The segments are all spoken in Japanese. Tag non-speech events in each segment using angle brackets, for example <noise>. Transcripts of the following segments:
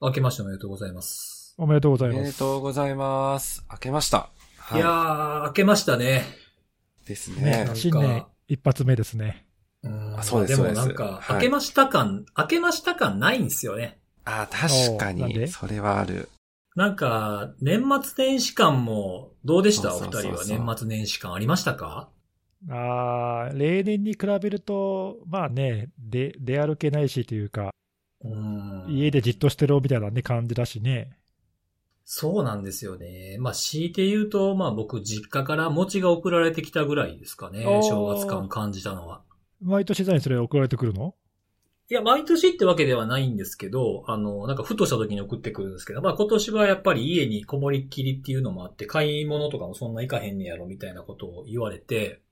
明けましておめでとうございます。おめでとうござおめでいます。とうございます。明けました。はいやー、明けましたね。ですねねなんか新年一発目ですね。うんあそうですそうですなんか、はい明けました感、明けました感ないんですよね。あ、確かに、それはある。なんか、年末年始感も、どうでした？お二人は年末年始感ありましたか？あー例年に比べると、まあね、で出歩けないしというか、うん。家でじっとしてろみたいな、ね、感じだしね。そうなんですよね。まあ、強いて言うと、まあ僕、実家から餅が送られてきたぐらいですかね。正月感感じたのは。毎年さにそれ送られてくるの？いや、毎年ってわけではないんですけど、あの、なんかふとした時に送ってくるんですけど、まあ今年はやっぱり家にこもりっきりっていうのもあって、買い物とかもそんな行かへんねやろみたいなことを言われて、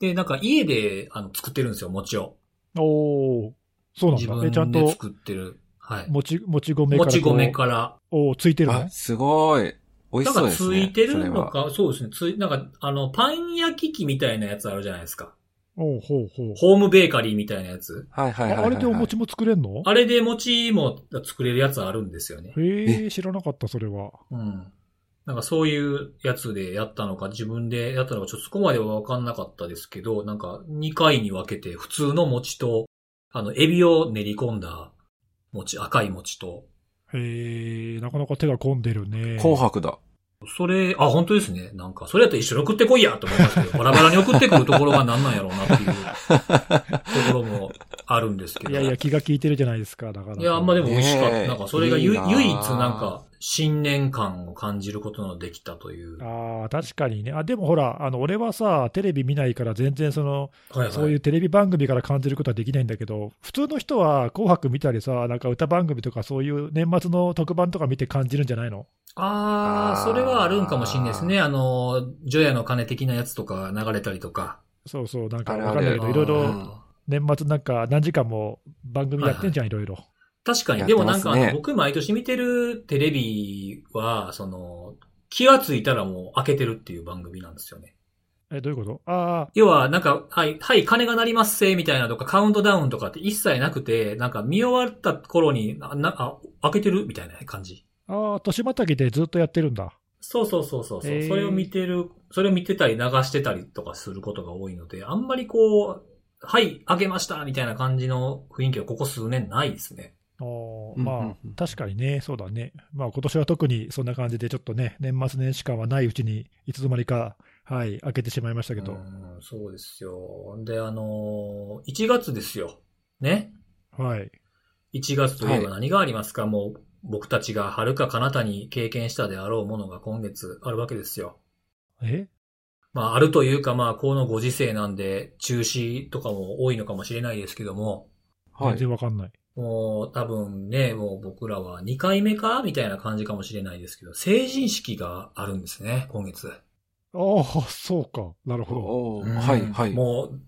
で、なんか家で、あの、作ってるんですよ、餅を。おー、そうなんだ。自分え、ちゃんとで作ってる。はい。もち、もち米から。もち米から。おーついてるの？あ、すごい。美味なんかしそうですね。ついてるのか、そうですね。つい、なんか、あの、パン焼き器みたいなやつあるじゃないですか。おーほうほう。ホームベーカリーみたいなやつ。はいはいはいはい。ああれでお餅も作れんの？あれで餅も作れるやつあるんですよね。へえ、知らなかった、それは。うん。なんかそういうやつでやったのか、自分でやったのか、ちょっとそこまではわかんなかったですけど、なんか2回に分けて普通の餅と、あの、エビを練り込んだ餅、赤い餅と、へえ、なかなか手が込んでるね。紅白だ。それ、あ、本当ですね。なんか、それやったら一緒に送ってこいやと思いますけど、バラバラに送ってくるところが何なんやろうなっていう <laughs> ところもあるんですけど。いやいや、気が利いてるじゃないですか、だから。いや、あんまでも美味しかった。ねえなんか、それがゆいい唯一なんか、新年感を感じることのできたという。ああ、確かにね。あ、でもほら、あの、俺はさ、テレビ見ないから全然その、はいはい。そういうテレビ番組から感じることはできないんだけど、普通の人は紅白見たりさ、なんか歌番組とかそういう年末の特番とか見て感じるんじゃないの？ああ、それはあるんかもしれないですね。あの、除夜の鐘的なやつとか流れたりとか。そうそう、なんかわかんないけど、いろいろうん年末なんか何時間も番組やってんじゃん、いろいろ。確かに。でもなんか、僕毎年見てるテレビは、その、気がついたらもう開けてるっていう番組なんですよね。え、どういうこと？あ要は、なんか、はい、はい、鐘が鳴りますせ、みたいなとか、カウントダウンとかって一切なくて、なんか見終わった頃に、な、なあ、開けてる？みたいな感じ。あ、ああ、年またぎでずっとやってるんだ。そうそうそうそうそう、へーそれを見てる、それを見てたり流してたりとかすることが多いので、あんまりこう、はい、開けましたみたいな感じの雰囲気はここ数年ないですね。あーうんうんまあ、確かにね、そうだね。まあ今年は特にそんな感じで、ちょっとね、年末年始感はないうちに、いつの間にか、はい、開けてしまいましたけど。うん、そうですよ。で、あのー、1月ですよ。ね。はい。1月といえばは何がありますか、もう、僕たちが遥か彼方に経験したであろうものが今月あるわけですよ。え？まあ、あるというか、まあ、このご時世なんで、中止とかも多いのかもしれないですけども、全はい。然わかんない。もう多分ね、もう僕らは2回目か？みたいな感じかもしれないですけど、成人式があるんですね、今月。ああ、そうか。なるほど。はいはい。もう、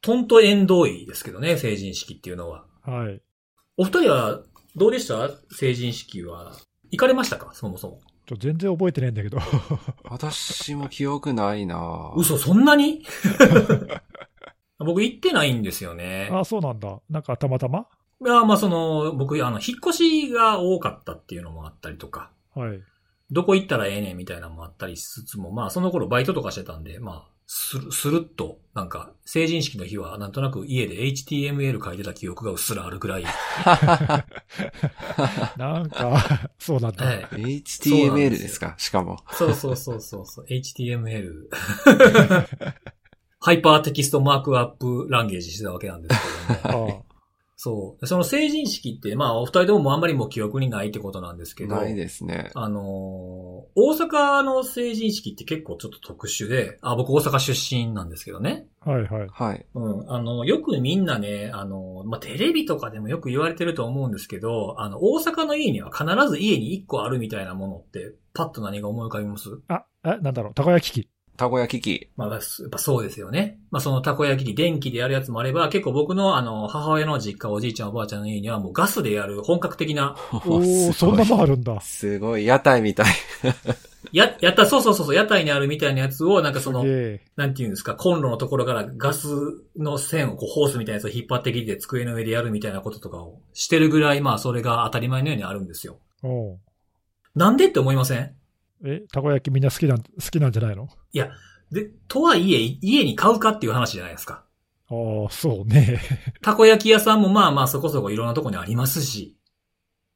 トント縁遠いですけどね、成人式っていうのは。はい。お二人はどうでした？成人式は。行かれましたか？そもそも。ちょ全然覚えてないんだけど。<laughs> <laughs> 私も記憶ないな嘘、そんなに？<laughs> 僕行ってないんですよね。ああ、そうなんだ。なんかたまたま？いや、まあその、僕、あの、引っ越しが多かったっていうのもあったりとか、はい。どこ行ったらええねんみたいなのもあったりしつつも、まあその頃バイトとかしてたんで、まあ、する、するっと、なんか、成人式の日はなんとなく家で HTML 書いてた記憶がうっすらあるくらい、<laughs> なんか、そうなんだ。はい。HTML ですか？しかも。そうそうそうそうそう、HTML。<laughs> Hyper Text Markup Language してたわけなんですけども。<laughs> あそう。その成人式って、まあ、お二人とももうあんまりもう記憶にないってことなんですけど。ないですね。あのー大阪の成人式って結構ちょっと特殊で、あ、僕大阪出身なんですけどね。あはいはい。はい。うん。あの、よくみんなね、あの、まあ、テレビとかでもよく言われてると思うんですけど、あの、大阪の家には必ず家に一個あるみたいなものって、パッと何が思い浮かびます？あ、え、なんだろう、たこ焼き器。たこ焼き器。まあ、やっぱそうですよね。まあ、そのたこ焼き器、電気でやるやつもあれば、結構僕のあの、母親の実家、おじいちゃん、おばあちゃんの家にはもうガスでやる本格的な、<laughs> おー、そんなもんあるんだ。すごい、屋台みたい。や、やった、そうそうそうそう、屋台にあるみたいなやつを、なんかそのなんていうんですか、コンロのところからガスの線をこうホースみたいなやつを引っ張ってきて机の上でやるみたいなこととかをしてるぐらい、まあそれが当たり前のようにあるんですよ。なんでって思いません？え、たこ焼きみんな好きなん、好きなんじゃないの？で、とはいえ、家に買うかっていう話じゃないですか。ああ、そうね。<laughs> たこ焼き屋さんもまあまあそこそこいろんなとこにありますし、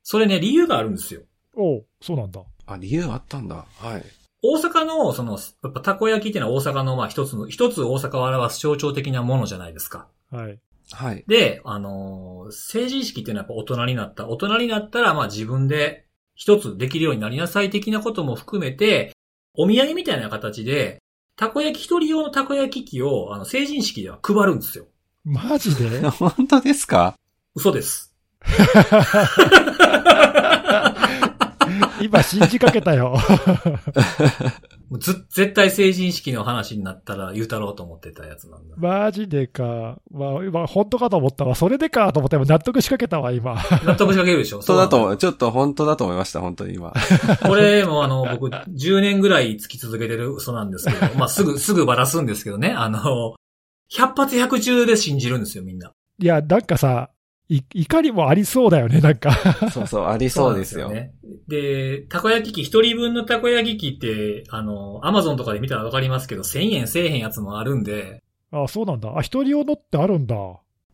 それね、理由があるんですよ。おうそうなんだ。あ、理由あったんだ。はい。大阪の、その、やっぱたこ焼きっていうのは大阪のまあ一つの、一つ大阪を表す象徴的なものじゃないですか。はい。はい。で、あのー成人式っていうのはやっぱ大人になった。大人になったらまあ自分で一つできるようになりなさい的なことも含めて、お土産みたいな形で、たこ焼き一人用のたこ焼き器を、あの、成人式では配るんですよ。マジで？<laughs> 本当ですか？嘘です。<laughs> 今信じかけたよ。<laughs> もうず、絶対成人式の話になったら言うたろうと思ってたやつなんだ。マジでか。まあ、今、本当かと思ったわ。それでかと思って、納得しかけたわ、今。納得しかけるでしょ？<laughs> 本当だと思そうう。ちょっと本当だと思いました、本当に今。これもあの、僕、10年ぐらいつき続けてる嘘なんですけど、まあ、すぐ、<laughs> すぐばらすんですけどね。あの、100発100中で信じるんですよ、みんな。いや、なんかさ、い、怒りもありそうだよね、なんか。<laughs> そうそう、ありそうですよ。ね。で、たこ焼き器、一人分のたこ焼き器って、あの、アマゾンとかで見たらわかりますけど、1000円せえへんやつもあるんで、あそうなんだ。あ、一人用のってあるんだ。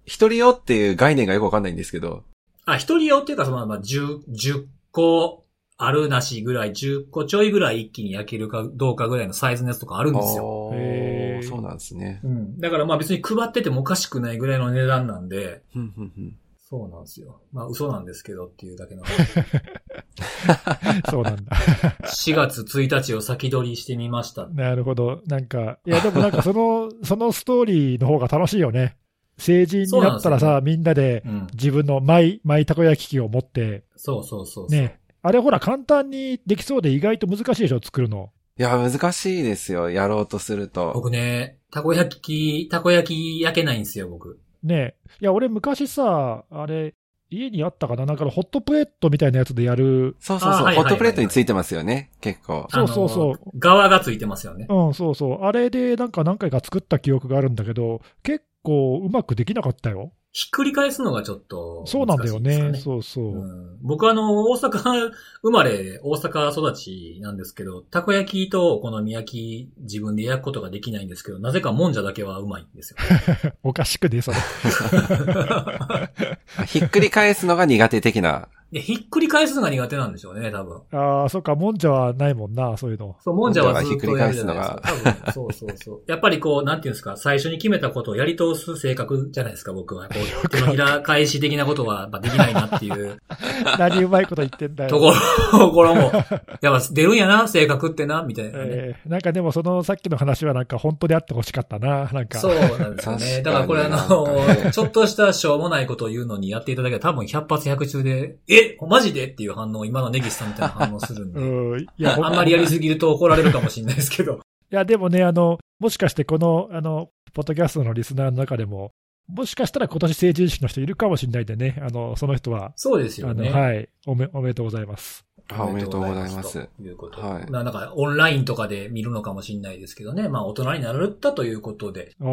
一人用っていう概念がよくわかんないんですけど。あ、一人用っていうか、その、まあ、10、10個あるなしぐらい、10個ちょいぐらい一気に焼けるかどうかぐらいのサイズのやつとかあるんですよ。あへそうなんですね。うん。だからまあ別に配っててもおかしくないぐらいの値段なんで、ふんふんふんそうなんですよ。まあ嘘なんですけどっていうだけの。<laughs> そうなんだ。4月1日を先取りしてみました。なるほど。なんか、いや、でもなんかその、<laughs> そのストーリーの方が楽しいよね。成人になったらさ、みんなでうん。自分のマイ、マイたこ焼き器を持って、そうそうそうそう。ね。あれほら簡単にできそうで意外と難しいでしょ、作るの。いや、難しいですよ。やろうとすると。僕ね、たこ焼き、たこ焼き焼けないんですよ、僕。ねいや、俺昔さ、あれ、家にあったかな？なんかのホットプレートみたいなやつでやる。そうそうそう。あはいはいはいはいホットプレートについてますよね。結構。そうそうそう。側がついてますよね。うん、そうそう。あれでなんか何回か作った記憶があるんだけど、結構うまくできなかったよ。ひっくり返すのがちょっと、そうなんだよね。そそうそう。うん、僕はあの、大阪 <laughs> 生まれ、大阪育ちなんですけど、たこ焼きとお好み焼き自分で焼くことができないんですけど、なぜかもんじゃだけはうまいんですよ。<laughs> おかしくね、それ。<laughs> あひっくり返すのが苦手的な。で、ひっくり返すのが苦手なんでしょうね、多分。ああ、そっか、もんじゃはないもんな、そういうの。そう、もんじゃはずっとやるじゃないですか。ひ多分、そうそうそう。やっぱりこう、なんていうんですか、最初に決めたことをやり通す性格じゃないですか、僕は。こう、手のひら返し的なことはできないなっていう <laughs> 何うまいこと言ってんだよ。ところ、<laughs> ところも、やっぱ出るんやな、性格ってな、みたいなね。えーなんかでもそのさっきの話はなんか本当であってほしかったな、なんか。そうなんですよね。だからこれあのちょっとしたしょうもないことを言うのにやっていただけたら多分100発100中で、えマジでっていう反応、今のネギスさんみたいな反応するんで。<laughs> うん。いや、ほあんまりやりすぎると怒られるかもしれないですけど。<laughs> いや、でもね、あの、もしかしてこの、あの、ポッドキャストのリスナーの中でも、もしかしたら今年成人式の人いるかもしれないんでね、あの、その人は、そうですよあの、ね。はい、おめ、おめでとうございます。あおめでとうございます。ということ。はいななんか、オンラインとかで見るのかもしれないですけどね。まあ、大人になられたということで。あ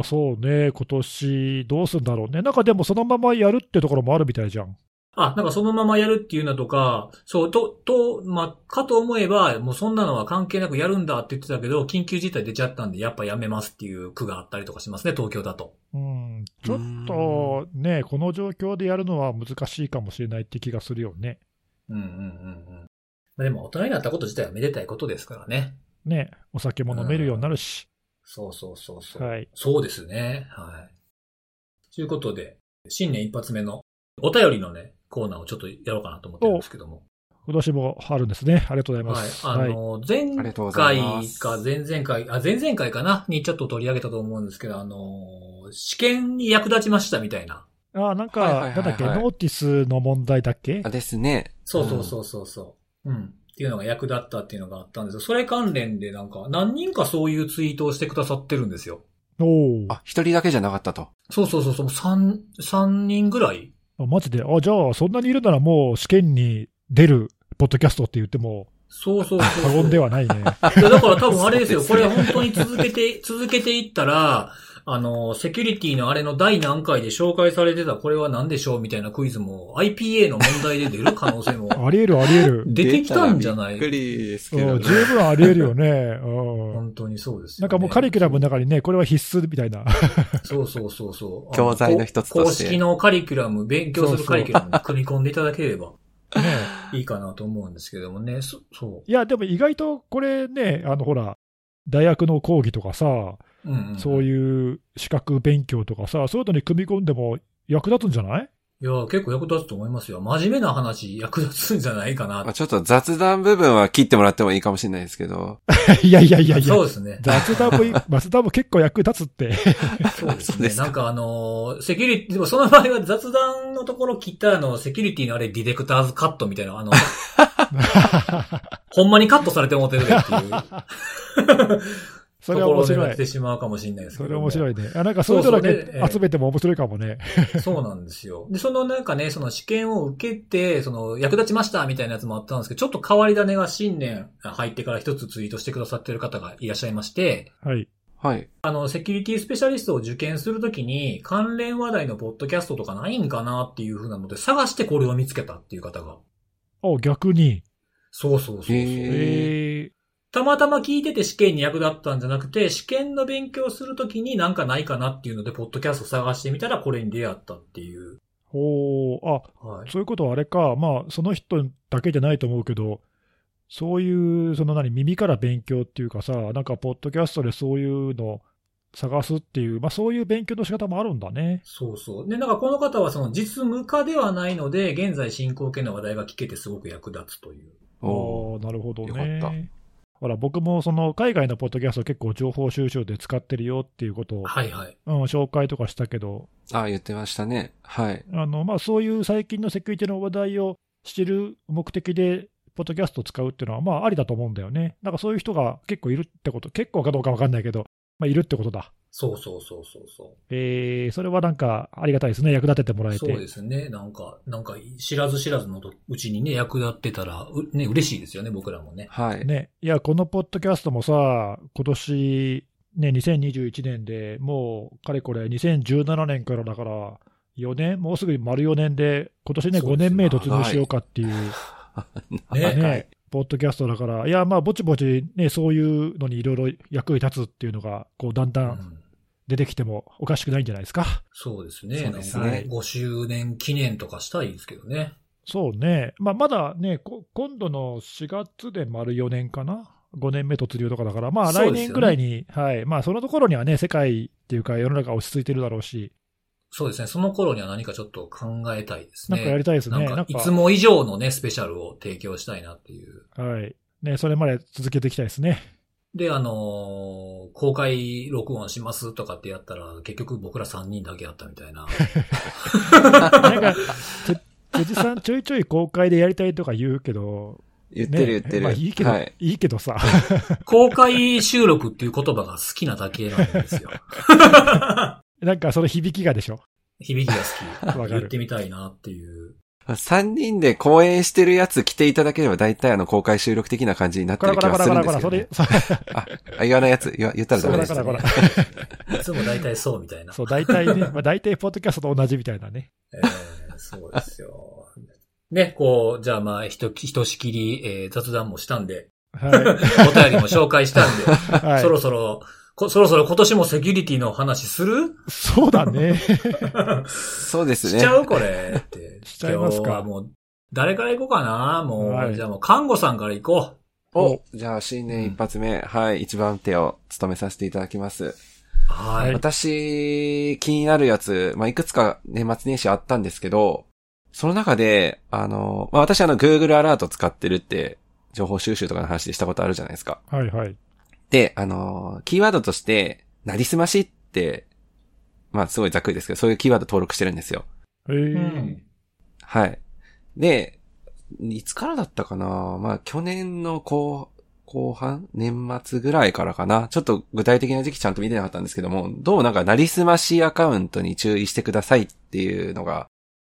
あ、そうね、今年どうすんだろうね。なんかでもそのままやるってところもあるみたいじゃん。あ、なんかそのままやるっていうのとか、そう、と、と、まあ、かと思えば、もうそんなのは関係なくやるんだって言ってたけど、緊急事態出ちゃったんで、やっぱやめますっていう区があったりとかしますね、東京だと。うん、ちょっとね、この状況でやるのは難しいかもしれないって気がするよね。うんうんうんうん。まあ、でも、大人になったこと自体はめでたいことですからね。ね、お酒も飲めるようになるし。そうそうそうそう。はい。そうですね。はい。ということで、新年一発目のお便りのね、コーナーをちょっとやろうかなと思ってるんですけども。今年もあるんですね。ありがとうございますはい。あの、前回か前々回、あ、前々回かなにちょっと取り上げたと思うんですけど、あの、試験に役立ちましたみたいな。あ、なんか、なんだっけ、ノーティスの問題だっけあですね。そうそうそうそうそう。うん。っていうのが役立ったっていうのがあったんですよ。それ関連でなんか、何人かそういうツイートをしてくださってるんですよ。おお。あ、一人だけじゃなかったと。そうそうそうそう、三、三人ぐらいマジで。あ、じゃあ、そんなにいるならもう試験に出るポッドキャストって言ってもそうそうそう。過言ではないね。いや、だから多分あれですよ。これ本当に続けて、続けていったら、あの、セキュリティのあれの第何回で紹介されてたこれは何でしょうみたいなクイズも IPA の問題で出る可能性もあり得るあり得る。<laughs> 出てきたんじゃない？びっくりですけどね。うん十分あり得るよね。うん。本当にそうですよ、ね。なんかもうカリキュラムの中にね、これは必須みたいな。そうそうそうそう。<laughs> 教材の一つとして公式のカリキュラム、勉強するカリキュラムに組み込んでいただければ <laughs> ねいいかなと思うんですけどもね。そそいや、でも意外とこれね、あのほら、大学の講義とかさ、う。うん、うん。そういう資格勉強とかさ、そういうのに組み込んでも役立つんじゃない？いや、結構役立つと思いますよ。真面目な話、役立つんじゃないかなまあ。ちょっと雑談部分は切ってもらってもいいかもしれないですけど。いやいやいやいやそ、うですね。<laughs> 雑談も、<laughs> 雑談も結構役立つって。そうですね。すかなんかあのーセキュリティ、でもその場合は雑談のところ切ったあの、セキュリティのあれ、ディレクターズカットみたいな、あの、<laughs> ほんまにカットされて思ってるでっていう。それは面白いて。しまうかもしれないですけそど。れ面白いね。あなんかそういうのだけ集めても面白いかもね。<laughs> そうなんですよ。で、そのなんかね、その試験を受けて、その役立ちましたみたいなやつもあったんですけど、ちょっと変わり種が新年入ってから一つツイートしてくださってる方がいらっしゃいまして、はい。はい。あの、セキュリティスペシャリストを受験するときに、関連話題のポッドキャストとかないんかなっていう風なので、探してこれを見つけたっていう方が。お、逆に。そうそうそうそう。へーえたまたま聞いてて試験に役立ったんじゃなくて、試験の勉強するときになんかないかなっていうので、ポッドキャスト探してみたらこれに出会ったっていう。ー、ほう、あ、はい。そういうことはあれか、まあ、その人だけじゃないと思うけど、そういう、その何、耳から勉強っていうかさ、なんか、ポッドキャストでそういうのを探すっていう、まあ、そういう勉強の仕方もあるんだね。そうそう。で、なんかこの方はその実務家ではないので、現在進行形の話題が聞けてすごく役立つという。おああ、なるほどよかったね。ほら、僕もその海外のポッドキャスト結構情報収集で使ってるよっていうことを、はいはい。うん、紹介とかしたけど、あ、言ってましたね。はい。あの、まあ、そういう最近のセキュリティの話題を知る目的で、ポッドキャストを使うっていうのは、まあ、ありだと思うんだよね。なんかそういう人が結構いるってこと、結構かどうかわかんないけど、まあ、いるってことだ。そうそうそうそうそえー、それはなんかありがたいですね。役立ててもらう。えて。そうですね。なんか、なんか知らず知らずのうちにね、役立ってたら、うね、嬉しいですよね、僕らもね。はい。ね。いや、このポッドキャストもさ、今年、ね、2021年でもう、かれこれ2017年からだから、4年もうすぐ丸4年で、今年ね、5そうです年目突入しようかっていう、<laughs> ねね、ポッドキャストだから、いや、まあ、ぼちぼちね、そういうのにいろいろ役に立つっていうのが、こう、だんだうんん出てきてもおかしくないんじゃないですか？そうですね。そうですねなんか5周年記念とかしたいですけどね。そうね。まあ、まだね、こ今度の4月で丸4年かな？5年目突入とかだから、まあ来年ぐらいに、はい。まあそのところにはね、世界っていうか世の中落ち着いてるだろうし、そうですね。その頃には何かちょっと考えたいですね。なんかやりたいですね。ななんかいつも以上のね、スペシャルを提供したいなっていう。はい。ね、それまで続けていきたいですね。で、あのー公開録音しますとかってやったら、結局僕ら3人だけやったみたいな。なんか、て辻さんちょいちょい公開でやりたいとか言うけど、言ってる言ってる。まあいいけど、はい。いいけどさ。<laughs> 公開収録っていう言葉が好きなだけなんですよ。<laughs> なんかその響きがでしょ？響きが好き。言ってみたいなっていう。3人で公演してるやつ来ていただければ大体あの公開収録的な感じになってる気がするんですけど、ね。それ <laughs> あ、言わないやつ、言わ言ったらダそメです、ね。らこらこら。いつも大体そうみたいな。そう、大体ね、まあ大体ポッドキャストと同じみたいなね。<laughs> えーそうですよ。ね、こう、じゃあまあ、ひと、ひとしきり、えー雑談もしたんで、は <laughs> お便りも紹介したんで、い。はいそろそろ、こそろそろ今年もセキュリティの話する？そうだね。<laughs> そうですね。しちゃうこれって。<laughs> しちゃいますか今日はもう、誰から行こうかな？もう、はいじゃあもう、看護さんから行こお、じゃあ新年一発目、はい、一番手を務めさせていただきます。う。はい。私、気になるやつ、まあ、いくつか年末年始あったんですけど、その中で、あの、まあ、私あの、Google アラート使ってるって、情報収集とかの話でしたことあるじゃないですか。はいはい。で、あの、キーワードとして、なりすましって、まあ、すごいざっくりですけど、そういうキーワード登録してるんですよ。えうーん。はい。で、いつからだったかな？まあ、去年の後、後半？年末ぐらいからかな？ちょっと具体的な時期ちゃんと見てなかったんですけども、どうなんかなりすましアカウントに注意してくださいっていうのが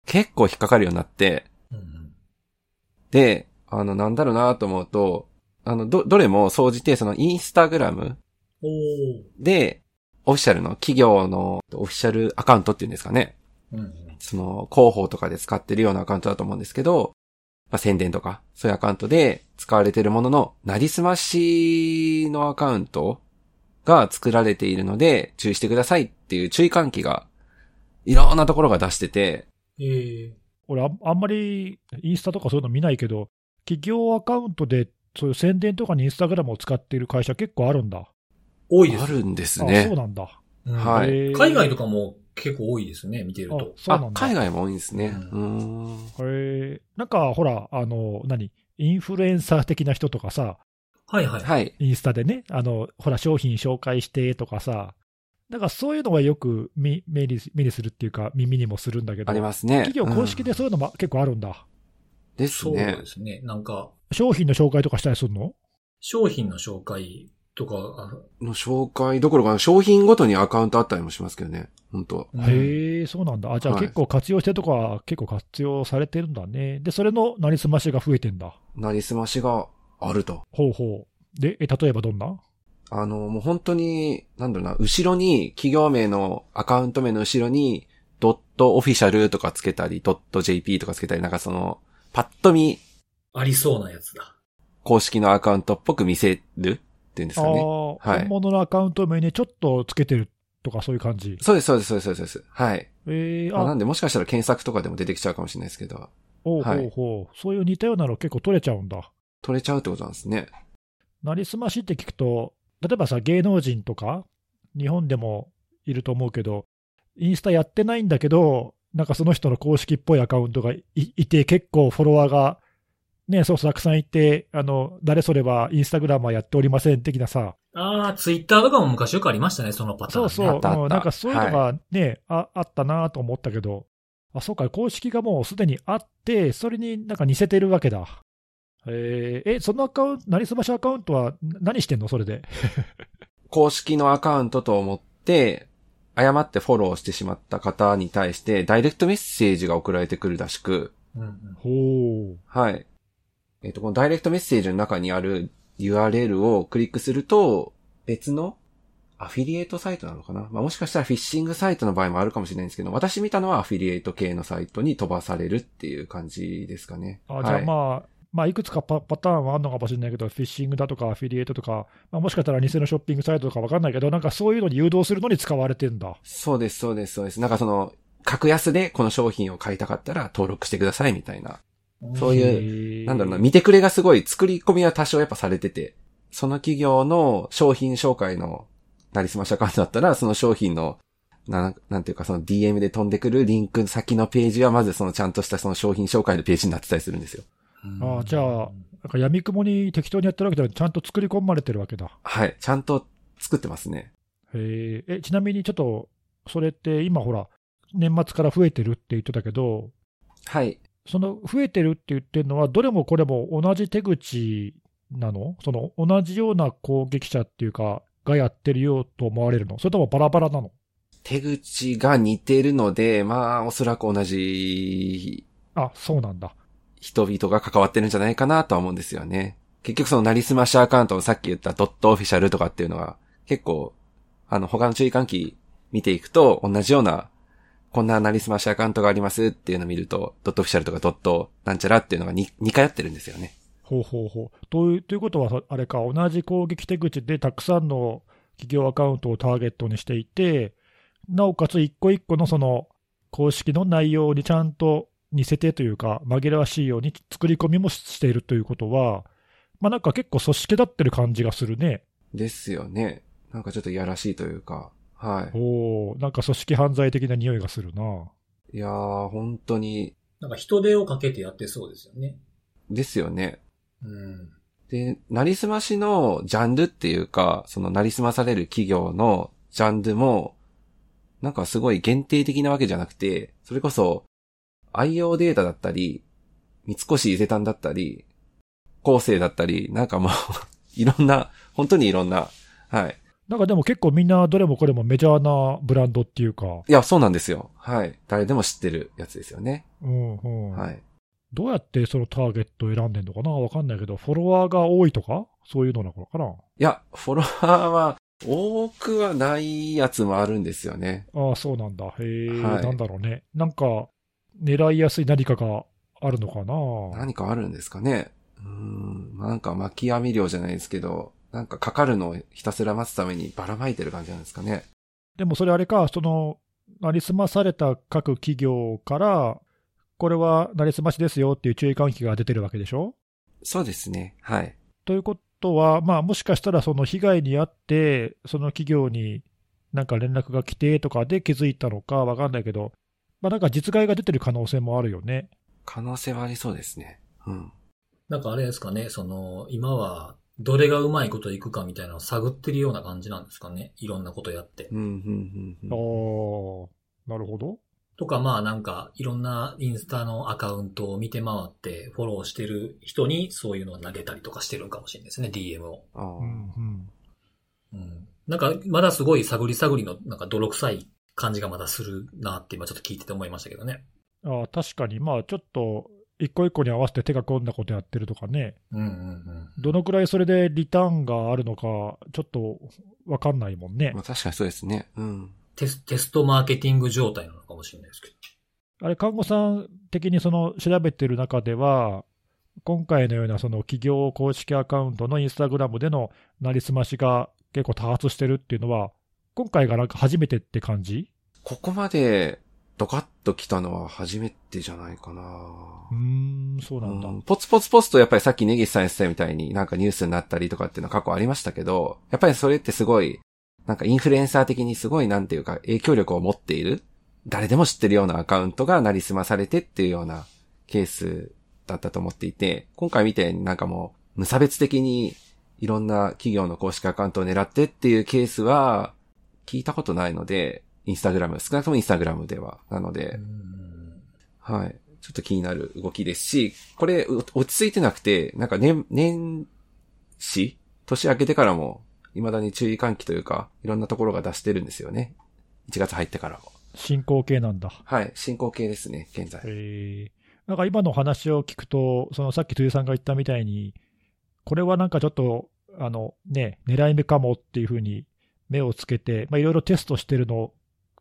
結構引っかかるようになって、うんで、あの、なんだろうなと思うと、あの、ど、どれも総じてそのインスタグラムおー。で、オフィシャルの企業のオフィシャルアカウントっていうんですかね。うんうん。その広報とかで使ってるようなアカウントだと思うんですけど、まあ、宣伝とか、そういうアカウントで使われてるものの、なりすましのアカウントが作られているので、注意してくださいっていう注意喚起が、いろんなところが出してて、ええ俺あ、あんまりインスタとかそういうの見ないけど、企業アカウントでそういう宣伝とかにインスタグラムを使っている会社結構あるんだ。多いです。あるんですあ、ねそう。なんだ。うんはい海外とかも結構多いですね、見てるあと。そうなんだ。あ海外も多いんですね。うん。へえなんかほら、あの、何？インフルエンサー的な人とかさ、はいはい。はい。インスタでね、あの、ほら、商品紹介してとかさ、なんかそういうのはよく見目に目にするっていうか、耳にもするんだけど、ありますね。企業公式うんでそういうのも結構あるんだ。ですそうねで。すね。なんか、商品の紹介とかしたりするの？商品の紹介とか、あの紹介どころか商品ごとにアカウントあったりもしますけどね。本当うんへえ、そうなんだ。あ、じゃあはい結構活用してるとこは結構活用されてるんだね。で、それのなりすましが増えてんだ。なりすましがあると。ほうほう。で、え、例えばどんな？あの、もう本当に、なんだろうな、後ろに、企業名のアカウント名の後ろに、ドットオフィシャルとかつけたり、ドット JP とかつけたり、なんかその、パッと見、ありそうなやつだ。公式のアカウントっぽく見せるっていうんですああかね。ー、はい本物のアカウント名にちょっとつけてるとかそういう感じ。そうです、そうです、そうです、そうです。はい。えー、まあ、なあん、でもしかしたら検索とかでも出てきちゃうかもしれないですけど、ほうほはいうほう。そういう似たようなの結構取れちゃうんだ。取れちゃうってことなんですね。なりすましって聞くと、例えばさ、芸能人とか、日本でもいると思うけど、インスタやってないんだけど、なんかその人の公式っぽいアカウントがいいて、結構フォロワーが、ね、そうそうたくさんいて、あの、誰それはインスタグラムはやっておりません的なさ、ああ、ツイッターとかも昔よくありましたね、そのパターン、ね。そうそう、なんかそういうのがね、ああったなと思ったけど、あ、そうか、公式がもうすでにあって、それになんか似せてるわけだ。えーえ、そのアカウント、なりすましアカウントは何してんのそれで？<laughs> 公式のアカウントと思って、誤ってフォローしてしまった方に対して、ダイレクトメッセージが送られてくるらしく、うん。はい。えっ、と、このダイレクトメッセージの中にある URL をクリックすると、別のアフィリエイトサイトなのかな？まあ、もしかしたらフィッシングサイトの場合もあるかもしれないんですけど、私見たのはアフィリエイト系のサイトに飛ばされるっていう感じですかね。あじゃあはいまあ、まあ、いくつかパパターンはあるのかもしれないけど、フィッシングだとかアフィリエイトとか、まあ、もしかしたら偽のショッピングサイトとかわかんないけど、なんかそういうのに誘導するのに使われてんだ。そうです、そうです、そうです。なんかその、格安でこの商品を買いたかったら登録してくださいみたいな。そういうなんだろうな、見てくれがすごい作り込みは多少やっぱされてて、その企業の商品紹介のなりすましアカウントだったら、その商品の、な、なんていうかその DM で飛んでくるリンク先のページはまずそのちゃんとしたその商品紹介のページになってたりするんですよ。うんあじゃあなんか闇雲に適当にやってるわけじゃなくて、ちゃんと作り込まれてるわけだ。はい。ちゃんと作ってますね。へええ、ちなみにちょっと、それって今ほら、年末から増えてるって言ってたけど、はい。その増えてるって言ってるのは、どれもこれも同じ手口なの？その同じような攻撃者っていうか、がやってるようと思われるの？それともバラバラなの？手口が似てるので、まあ、おそらく同じあ、そうなんだ。人々が関わってるんじゃないかなとは思うんですよね。結局そのなりすましアカウントのさっき言ったドットオフィシャルとかっていうのは結構、あの他の注意喚起見ていくと同じような、こんななりすましアカウントがありますっていうのを見ると、ドットオフィシャルとかドットなんちゃらっていうのが 2, 2回やってるんですよね。ほうほうほう。というということは、あれか、同じ攻撃手口でたくさんの企業アカウントをターゲットにしていて、なおかつ一個一個のその公式の内容にちゃんと似せてというか、紛らわしいように作り込みもしているということは、まあなんか結構組織立ってる感じがするね。ですよね。なんかちょっといやらしいというか、はおおなんか組織犯罪的な匂いがするな。い。いやー、本当に、なんか人手をかけてやってそうですよね。ですよね。うん。で、なりすましのジャンルっていうか、そのなりすまされる企業のジャンルも、なんかすごい限定的なわけじゃなくて、それこそ、愛用データだったり、三越伊勢丹だったり、構成だったり、なんかもう、<laughs> いろんな、本当にいろんな、はい。なんかでも結構みんなどれもこれもメジャーなブランドっていうか、いや、そうなんですよ。はい。誰でも知ってるやつですよね。うんうん。はい。どうやってそのターゲットを選んでんのかな？わかんないけど、フォロワーが多いとか？そういうのなのかな？いや、フォロワーは多くはないやつもあるんですよね。ああ、そうなんだ。へえ、はいなんだろうね。なんか、狙いやすい何かがあるのかな？何かあるんですかね？うーん、なんか巻き網漁じゃないですけど、なんかかかるのをひたすら待つためにばらまいてる感じなんですかね？でもそれあれか、その、なりすまされた各企業から、これはなりすましですよっていう注意喚起が出てるわけでしょ？そうですね。はい。ということは、まあ、もしかしたらその被害に遭って、その企業になんか連絡が来てとかで気づいたのかわかんないけど、まあ、なんか実害が出てる可能性もあるよね。可能性はありそうですね。うん。なんかあれですかね、その、今は、どれがうまいこといくかみたいなのを探ってるような感じなんですかね。いろんなことやって。うん、うん、うんあうん。あ、なるほど。とかまあなんか、いろんなインスタのアカウントを見て回って、フォローしてる人にそういうのを投げたりとかしてるんかもしれないですね、DM を。ああうんうん。うん。なんか、まだすごい探り探りの、なんか泥臭い感じがまだするなって今ちょっと聞いてて思いましたけどね。ああ確かに、まあちょっと、一個一個に合わせて手が込んだことやってるとかね、うんうんうん。どのくらいそれでリターンがあるのか、ちょっとわかんないもんねま。あ確かにそうですね。うん。テステストマーケティング状態なのかもしれないですけど。あれ、看護さん的にその調べてる中では、今回のようなその企業公式アカウントのインスタグラムでのなりすましが結構多発してるっていうのは、今回がなんか初めてって感じ？ここまでドカッと来たのは初めてじゃないかな。うーん、そうなんだ。うんポツポツポツとやっぱりさっきネギスさん言ってたみたいになんかニュースになったりとかっていうのは過去ありましたけど、やっぱりそれってすごい、なんかインフルエンサー的にすごいなんていうか影響力を持っている、誰でも知ってるようなアカウントがなりすまされてっていうようなケースだったと思っていて、今回みたいになんかもう無差別的にいろんな企業の公式アカウントを狙ってっていうケースは聞いたことないので、インスタグラム、少なくともインスタグラムでは。なので、うんはい。ちょっと気になる動きですし、これ、う落ち着いてなくて、なんか年、年始？年明けてからも、未だに注意喚起というか、いろんなところが出してるんですよね。1月入ってからも。進行形なんだ。はい。進行形ですね、現在。えー、なんか今の話を聞くと、そのさっき辻さんが言ったみたいに、これはなんかちょっと、あのね、狙い目かもっていうふうに目をつけて、まあ、いろいろテストしてるの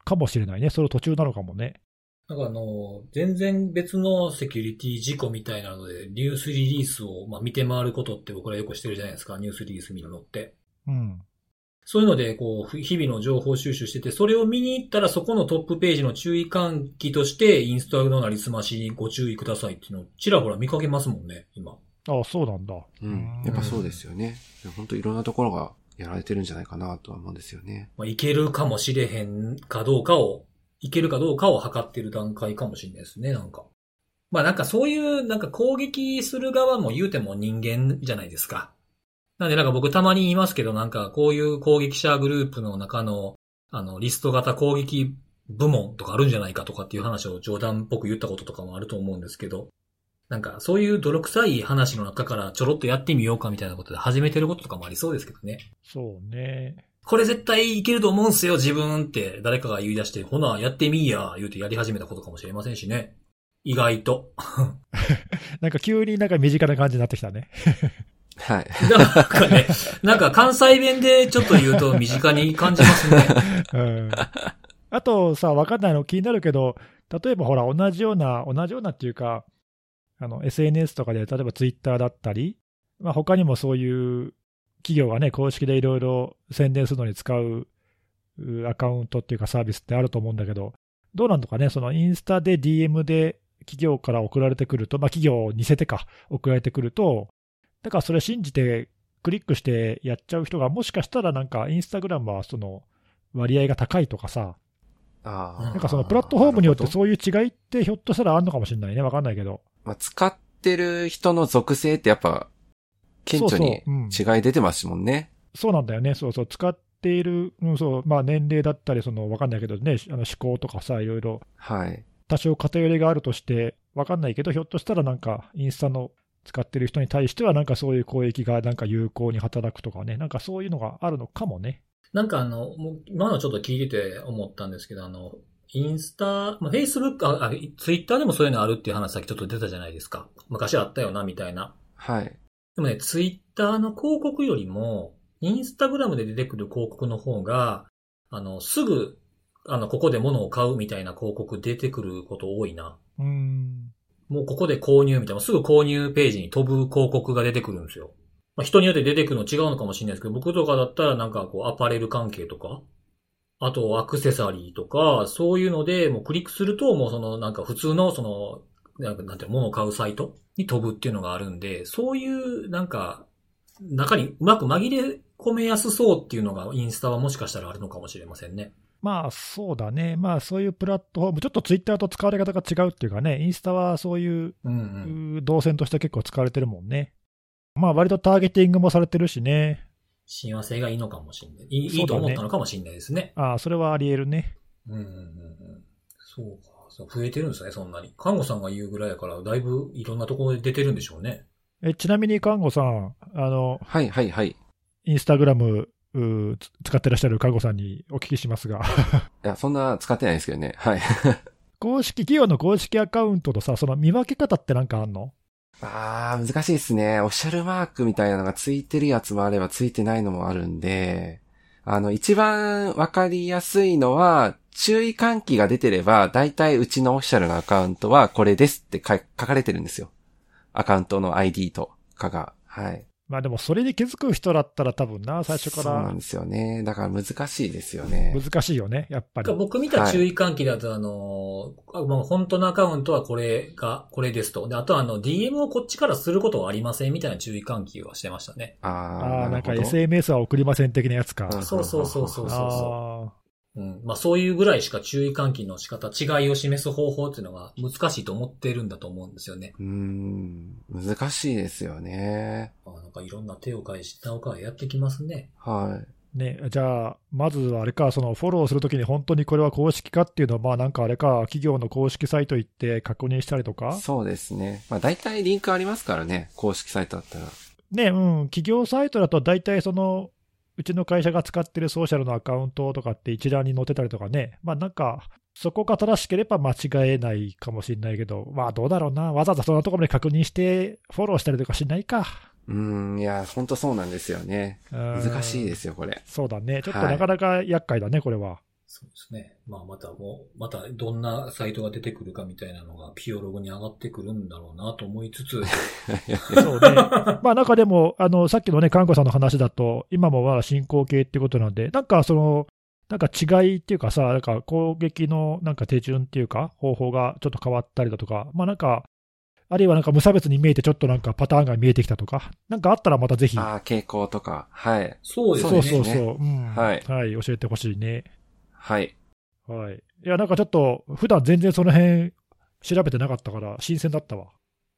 かもしれないね。その途中なのかもね。なんかあの、全然別のセキュリティ事故みたいなので、ニュースリリースを、まあ、見て回ることって僕らよくしてるじゃないですか、ニュースリリース見るのって。うん。そういうので、こう、日々の情報収集してて、それを見に行ったらそこのトップページの注意喚起として、インスタグラムのなりすましにご注意くださいっていうのをちらほら見かけますもんね、今。ああ、そうなんだ。うん。やっぱそうですよね。本当いろんなところがやられてるんじゃないかなとは思うんですよね。まあ、いけるかもしれへんかどうかを、いけるかどうかを測ってる段階かもしれないですね、なんか。まあなんかそういう、なんか攻撃する側も言うても人間じゃないですか。なんでなんか僕たまに言いますけど、なんかこういう攻撃者グループの中の、あの、リスト型攻撃部門とかあるんじゃないかとかっていう話を冗談っぽく言ったこととかもあると思うんですけど、なんかそういう泥臭い話の中からちょろっとやってみようかみたいなことで始めてることとかもありそうですけどね。そうね。これ絶対いけると思うんすよ、自分って誰かが言い出して、ほな、やってみーや、言うてやり始めたことかもしれませんしね。意外と。<laughs> なんか急になんか身近な感じになってきたね。はい。<laughs> なんかね、なんか関西弁でちょっと言うと身近に感じますね。<laughs> うん。あとさ、わかんないの気になるけど、例えばほら、同じような、同じようなっていうか、あの、SNS とかで、例えばツイッターだったり、まあ他にもそういう企業がね、公式でいろいろ宣伝するのに使ううアカウントっていうかサービスってあると思うんだけど、どうなんのかね、そのインスタで DM で企業から送られてくると、まあ企業を似せてか、送られてくると、だからそれ信じてクリックしてやっちゃう人が、もしかしたらなんかインスタグラムはその割合が高いとかさ。なんかそのプラットフォームによってそういう違いってひょっとしたらあるのかもしれないね。わかんないけど。まあ、使ってる人の属性ってやっぱ、顕著に違い出てますもんね。そうなんだよね。そうそう。使っている、うん、そう、まあ年齢だったり、その、わかんないけどね、あの思考とかさ、いろいろはい。多少偏りがあるとして、わかんないけど、ひょっとしたらなんか、インスタの使ってる人に対しては、なんかそういう攻撃がなんか有効に働くとかね、なんかそういうのがあるのかもね。なんかあの、今のちょっと聞いてて思ったんですけど、あの、インスタ、まあ、Facebook、あ、あ、ツイッターでもそういうのあるっていう話さっきちょっと出たじゃないですか。昔あったよな、みたいな。はい。でもね、ツイッターの広告よりも、インスタグラムで出てくる広告の方が、あの、すぐ、あの、ここで物を買うみたいな広告出てくること多いな。うん。もうここで購入みたいな、すぐ購入ページに飛ぶ広告が出てくるんですよ。まあ、人によって出てくるの違うのかもしれないですけど、僕とかだったらなんかこうアパレル関係とか、あとアクセサリーとか、そういうのでもうクリックするともうそのなんか普通のその、なんかなんていうの物を買うサイトに飛ぶっていうのがあるんで、そういうなんか中にうまく紛れ込めやすそうっていうのがインスタはもしかしたらあるのかもしれませんね。まあそうだね。まあそういうプラットフォーム、ちょっとツイッターと使われ方が違うっていうかね、インスタはそういううんうん。動線として結構使われてるもんね。まあ割とターゲティングもされてるしね。親和性がいいのかもしれない。いい,、いいと思ったのかもしれないですね。ああ、それはあり得るね。うんうんうんうん。そうか。そう増えてるんですね、そんなに。看護さんが言うぐらいやから、だいぶいろんなところで出てるんでしょうね。えちなみに看護さん、あの、はい、はい、はい。インスタグラム使ってらっしゃる看護さんにお聞きしますが、<laughs> いや、そんな使ってないですけどね。はい。公式、企業の公式アカウントとさ、その見分け方ってなんかあんの？ああ、難しいですね。オフィシャルマークみたいなのがついてるやつもあればついてないのもあるんで、あの、一番わかりやすいのは、注意喚起が出てれば、大体うちのオフィシャルのアカウントはこれですって書かれてるんですよ。アカウントの ID とかが。はい。まあでもそれに気づく人だったら多分な、最初からそうなんですよね。だから難しいですよね。難しいよね、やっぱり。僕見た注意喚起だと、あの、あまあ本当のアカウントはこれが、これですと。で、あとはあの、DM をこっちからすることはありませんみたいな注意喚起はしてましたね。ああなんか SMS は送りません的なやつか。うんそうそうそうそうそうああうん。まあそういうぐらいしか注意喚起の仕方、違いを示す方法っていうのが難しいと思ってるんだと思うんですよね。うーん、難しいですよね。あなんかいろんな手を変え、下を変えやってきますね。はい。ね、じゃあ、まずはあれか、そのフォローするときに本当にこれは公式かっていうのは、まあなんかあれか、企業の公式サイト行って確認したりとか、そうですね。まあ大体リンクありますからね。公式サイトだったら。ね、うん、企業サイトだと大体その、うちの会社が使ってるソーシャルのアカウントとかって一覧に載ってたりとかね、まあなんか、そこが正しければ間違えないかもしれないけど、まあどうだろうな、わざわざそんなところまで確認して、フォローしたりとかしないか。うーん、いや、ほんとそうなんですよね。難難しいですよ、これ。そうだね。ちょっとはいなかなか厄介だね、これは。そうですね。まあまたもう、またどんなサイトが出てくるかみたいなのがピオログに上がってくるんだろうなと思いつつ、<laughs> そうね。<laughs> まあなんかでも、あの、さっきのね、看護さんの話だと、今もまだ進行形ってことなんで、なんかその、なんか違いっていうかさ、なんか攻撃のなんか手順っていうか、方法がちょっと変わったりだとか、まあなんか、あるいはなんか無差別に見えてちょっとなんかパターンが見えてきたとか、なんかあったらまたぜひ。ああ、傾向とか。はい。そうですね。そうそうそう。うん。はいはい、教えてほしいね。はい。はい。いや、なんかちょっと、普段全然その辺調べてなかったから、新鮮だったわ。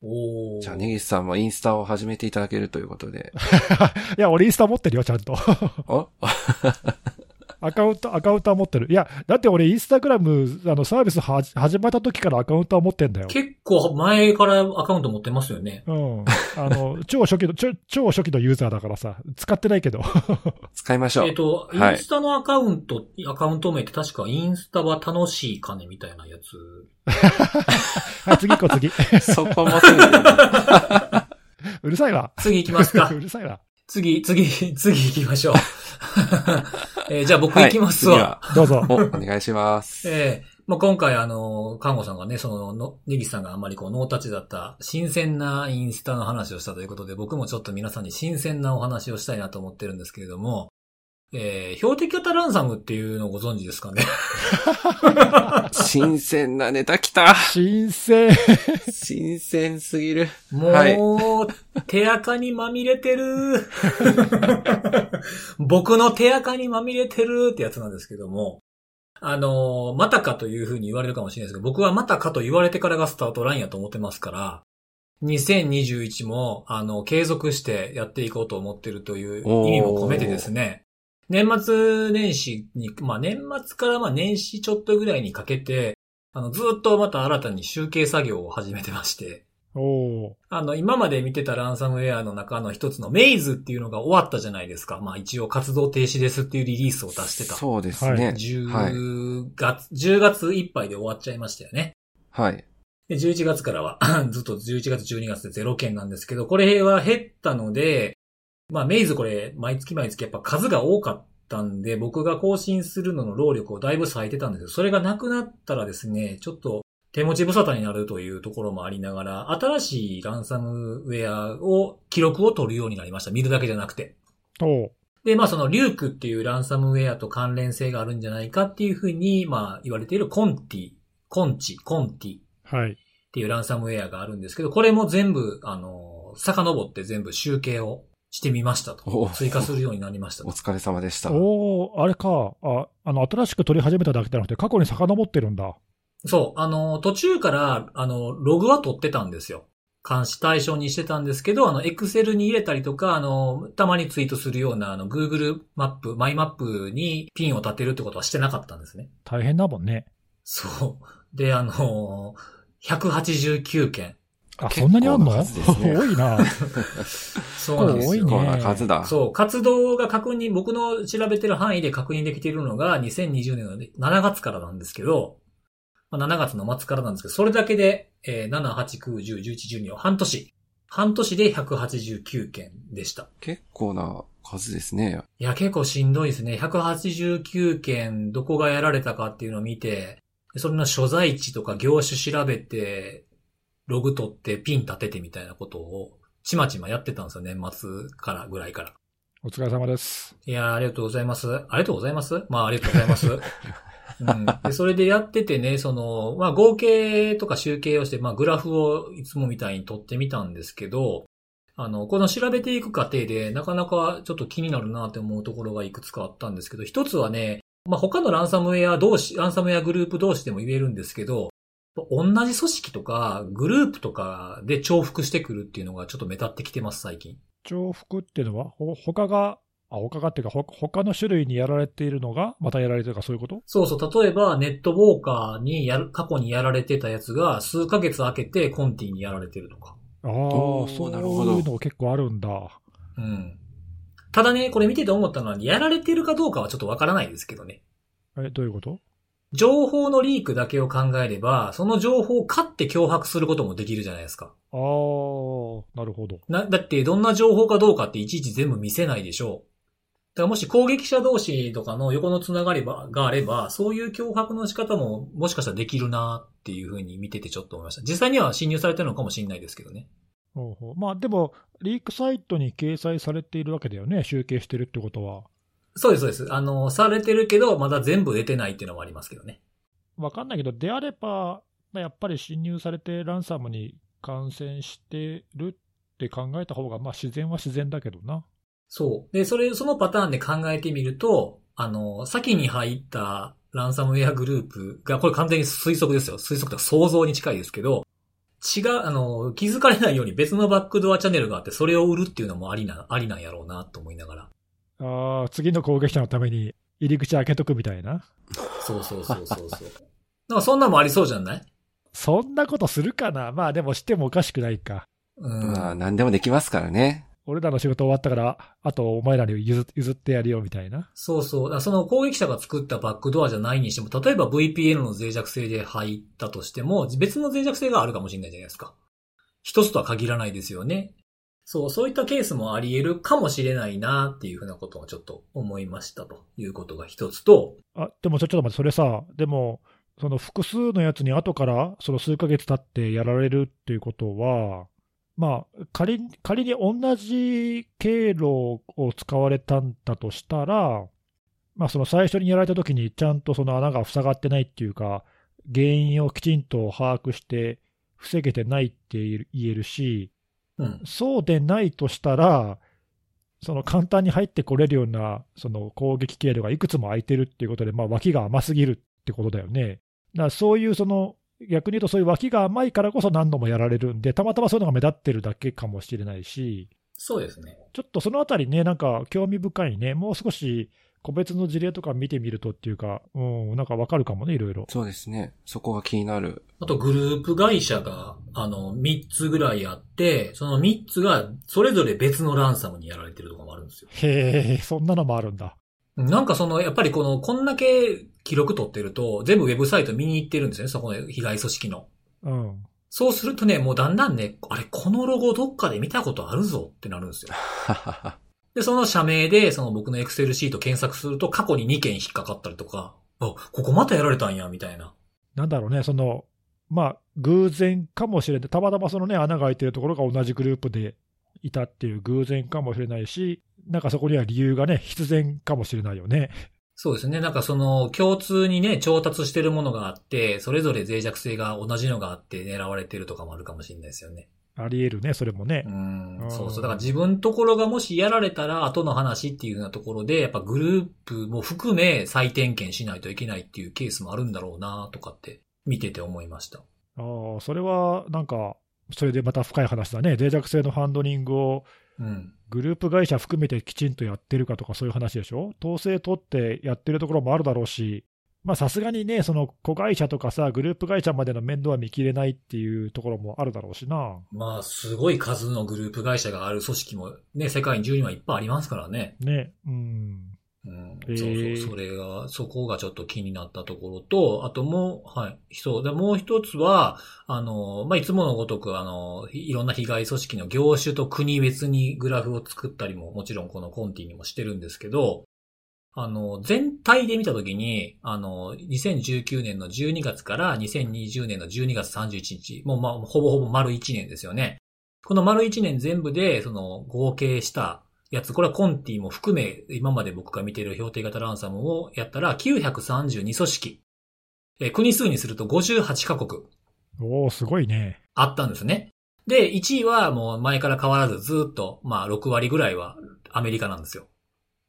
おーじゃあ、根岸さんもインスタを始めていただけるということで。<laughs> いや、俺インスタ持ってるよ、ちゃんと。お？<laughs> アカウント、アカウントは持ってる。いや、だって俺インスタグラム、あの、サービスはじ始まった時からアカウントは持ってんだよ。結構前からアカウント持ってますよね。うん。あの、<laughs> 超初期の、超超初期のユーザーだからさ、使ってないけど。<laughs> 使いましょう。えっ、と、イはいンスタのアカウント、アカウント名って確かインスタは楽しい金みたいなやつ。<laughs> はい、次行こう、次。そこもすぐにうるさいわ。次行きますかう。るさいわ。次、次、<laughs> 次行きましょう。<laughs> えーじゃあ僕行きますわ。はいどうぞ。お、お願いします。<laughs> ええまあ、今回あの、看護さんがね、その、の、ネギさんがあんまりこう、ノータッチだった、新鮮なインスタの話をしたということで、僕もちょっと皆さんに新鮮なお話をしたいなと思ってるんですけれども、えー、標的型ランサムっていうのをご存知ですかね？新鮮なネタ来た新鮮。新鮮すぎる。もう、はい手垢にまみれてる。僕の手垢にまみれてるってやつなんですけども、あの、またかというふうに言われるかもしれないですけど、僕はまたかと言われてからがスタートラインやと思ってますから、2021も、あの、継続してやっていこうと思ってるという意味も込めてですね、年末年始に、まあ年末からまあ年始ちょっとぐらいにかけて、あの、ずっとまた新たに集計作業を始めてまして、おーあの、今まで見てたランサムウェアの中の一つのメイズっていうのが終わったじゃないですか。まあ一応活動停止ですっていうリリースを出してた。そうですね。はい。10月、10月いっぱいで終わっちゃいましたよね。はい。で、11月からは <laughs> ずっと11月、12月でゼロ件なんですけど、これは減ったので、まあメイズこれ、毎月毎月やっぱ数が多かったんで、僕が更新するのの労力をだいぶ割いてたんですけど、それがなくなったらですね、ちょっと手持ち無沙汰になるというところもありながら、新しいランサムウェアを、記録を取るようになりました。見るだけじゃなくて。で、まあそのリュークっていうランサムウェアと関連性があるんじゃないかっていうふうに、まあ言われているコンティ、コンチ、コンティはい。っていうランサムウェアがあるんですけど、これも全部、あの、遡って全部集計をしてみましたと。お追加するようになりましたと。お疲れ様でした。おーあれか。あ、あの、新しく取り始めただけじゃなくて、過去に遡ってるんだ。そう、あの、途中から、あの、ログは取ってたんですよ。監視対象にしてたんですけど、あの、エクセルに入れたりとか、あの、たまにツイートするような、あの、Google マップ、マイマップにピンを立てるってことはしてなかったんですね。大変だもんね。そう。で、あの、189件。あ、結そんなにあんの？構な数ですね多いな。<laughs> そうなんですよ。多いね結構な数だ。そう、活動が確認、僕の調べてる範囲で確認できているのが2020年の7月からなんですけど、まあ、7月の末からなんですけど、それだけで、えー7、8、9、10、11、12を半年、半年で189件でした。結構な数ですね。いや、結構しんどいですね。189件、どこがやられたかっていうのを見て、それの所在地とか業種調べて、ログ取ってピン立ててみたいなことを、ちまちまやってたんですよ、年末からぐらいから。お疲れ様です。いやーありがとうございます。ありがとうございます？まあ、ありがとうございます。<laughs> うん、でそれでやっててね、その、まあ、合計とか集計をして、まあ、グラフをいつもみたいに取ってみたんですけど、あの、この調べていく過程で、なかなかちょっと気になるなって思うところがいくつかあったんですけど、一つはね、まあ、他のランサムウェア同士、ランサムウェアグループ同士でも言えるんですけど、同じ組織とか、グループとかで重複してくるっていうのがちょっと目立ってきてます、最近。重複っていうのは、ほ他が、あ、他がっていうか、ほ他の種類にやられているのが、またやられてるとか、そういうこと？そうそう。例えば、ネットウォーカーにやる、過去にやられてたやつが、数ヶ月空けてコンティにやられてるとか。ああそうなるほどいうの結構あるんだ。うん。ただね、これ見てて思ったのは、やられてるかどうかはちょっとわからないですけどね。え、どういうこと？情報のリークだけを考えれば、その情報を買って脅迫することもできるじゃないですか。ああ、なるほど。な、だってどんな情報かどうかっていちいち全部見せないでしょう。だからもし攻撃者同士とかの横のつながりばがあれば、そういう脅迫の仕方ももしかしたらできるなっていうふうに見ててちょっと思いました。実際には侵入されてるのかもしれないですけどね。ほうほうまあでも、リークサイトに掲載されているわけだよね、集計してるってことは。そうです、そうです。あの、されてるけど、まだ全部出てないっていうのもありますけどね。わかんないけど、であれば、まあやっぱり侵入されてランサムに感染してるって考えた方が、まあ自然は自然だけどな。そう。で、それ、そのパターンで考えてみると、あの、先に入ったランサムウェアグループが、これ完全に推測ですよ。推測とか想像に近いですけど、違う、あの、気づかれないように別のバックドアチャンネルがあって、それを売るっていうのもありな、ありなんやろうなと思いながら。ああ、次の攻撃者のために入り口開けとくみたいな。そうそうそうそうそう。<laughs> なんかそんなのもありそうじゃない？そんなことするかな？まあでもしてもおかしくないか。うん。まあ、何でもできますからね。俺らの仕事終わったから、あとお前らに譲譲ってやるよみたいな。そうそう。その攻撃者が作ったバックドアじゃないにしても、例えば VPN の脆弱性で入ったとしても、別の脆弱性があるかもしれないじゃないですか。一つとは限らないですよね。そう、そういったケースもあり得るかもしれないなっていうふうなことをちょっと思いましたということが一つと、あ、でもちょっと待って、それさ、でも、その複数のやつに後から、その数ヶ月経ってやられるっていうことは、まあ、仮に、仮に同じ経路を使われたんだとしたら、まあ、その最初にやられた時にちゃんとその穴が塞がってないっていうか、原因をきちんと把握して防げてないって言えるし、うん。そうでないとしたら、その簡単に入ってこれるようなその攻撃経路がいくつも空いてるっていうことで、まあ、脇が甘すぎるってことだよね。だからそういうその、逆に言うとそういう脇が甘いからこそ何度もやられるんで、たまたまそういうのが目立ってるだけかもしれないし、そうですね。ちょっとそのあたりね、なんか興味深いね、もう少し個別の事例とか見てみるとっていうか、うん、なんかわかるかもね、いろいろ。そうですね。そこが気になる。あとグループ会社が、あの、3つぐらいあって、その3つがそれぞれ別のランサムにやられてるとかもあるんですよ。へえ、そんなのもあるんだ。なんかその、やっぱりこの、こんだけ記録取ってると、全部ウェブサイト見に行ってるんですよね、そこの被害組織の。うん。そうするとね、もうだんだんね、あれ、このロゴどっかで見たことあるぞってなるんですよ。<laughs> で、その社名で、その僕のエクセルシート検索すると、過去に2件引っかかったりとか、あ、ここまたやられたんや、みたいな。なんだろうね、その、まあ、偶然かもしれない。たまたまそのね、穴が開いてるところが同じグループでいたっていう偶然かもしれないし、なんかそこには理由がね、必然かもしれないよね。そうですね。なんかその、共通にね、調達してるものがあって、それぞれ脆弱性が同じのがあって狙われてるとかもあるかもしれないですよね。あり得るね、それもねう。んう。んそうそう。だから自分ところがもしやられたら後の話っていうようなところで、やっぱグループも含め再点検しないといけないっていうケースもあるんだろうなとかって見てて思いました。ああ、それはなんか、それでまた深い話だね。脆弱性のハンドリングをうん。グループ会社含めてきちんとやってるかとかそういう話でしょ？統制取ってやってるところもあるだろうし、まあさすがにね、その子会社とかさ、グループ会社までの面倒は見切れないっていうところもあるだろうしな。まあ、すごい数のグループ会社がある組織もね、世界中にはいっぱいありますからね。ね、うん。うんへーそうそう、それが、そこがちょっと気になったところと、あともう、はい、そう、でもう一つは、あの、まあ、いつものごとく、あの、いいろんな被害組織の業種と国別にグラフを作ったりも、もちろんこのコンティにもしてるんですけど、あの、全体で見たときに、あの、2019年の12月から2020年の12月31日、もうまあ、ほぼほぼ丸1年ですよね。この丸1年全部で、その、合計したやつ、これはコンティも含め、今まで僕が見ている標定型ランサムをやったら、932組織。えー国数にすると58カ国おおすごいね。あったんですね。で、1位はもう前から変わらずずっと、まあ6割ぐらいはアメリカなんですよ。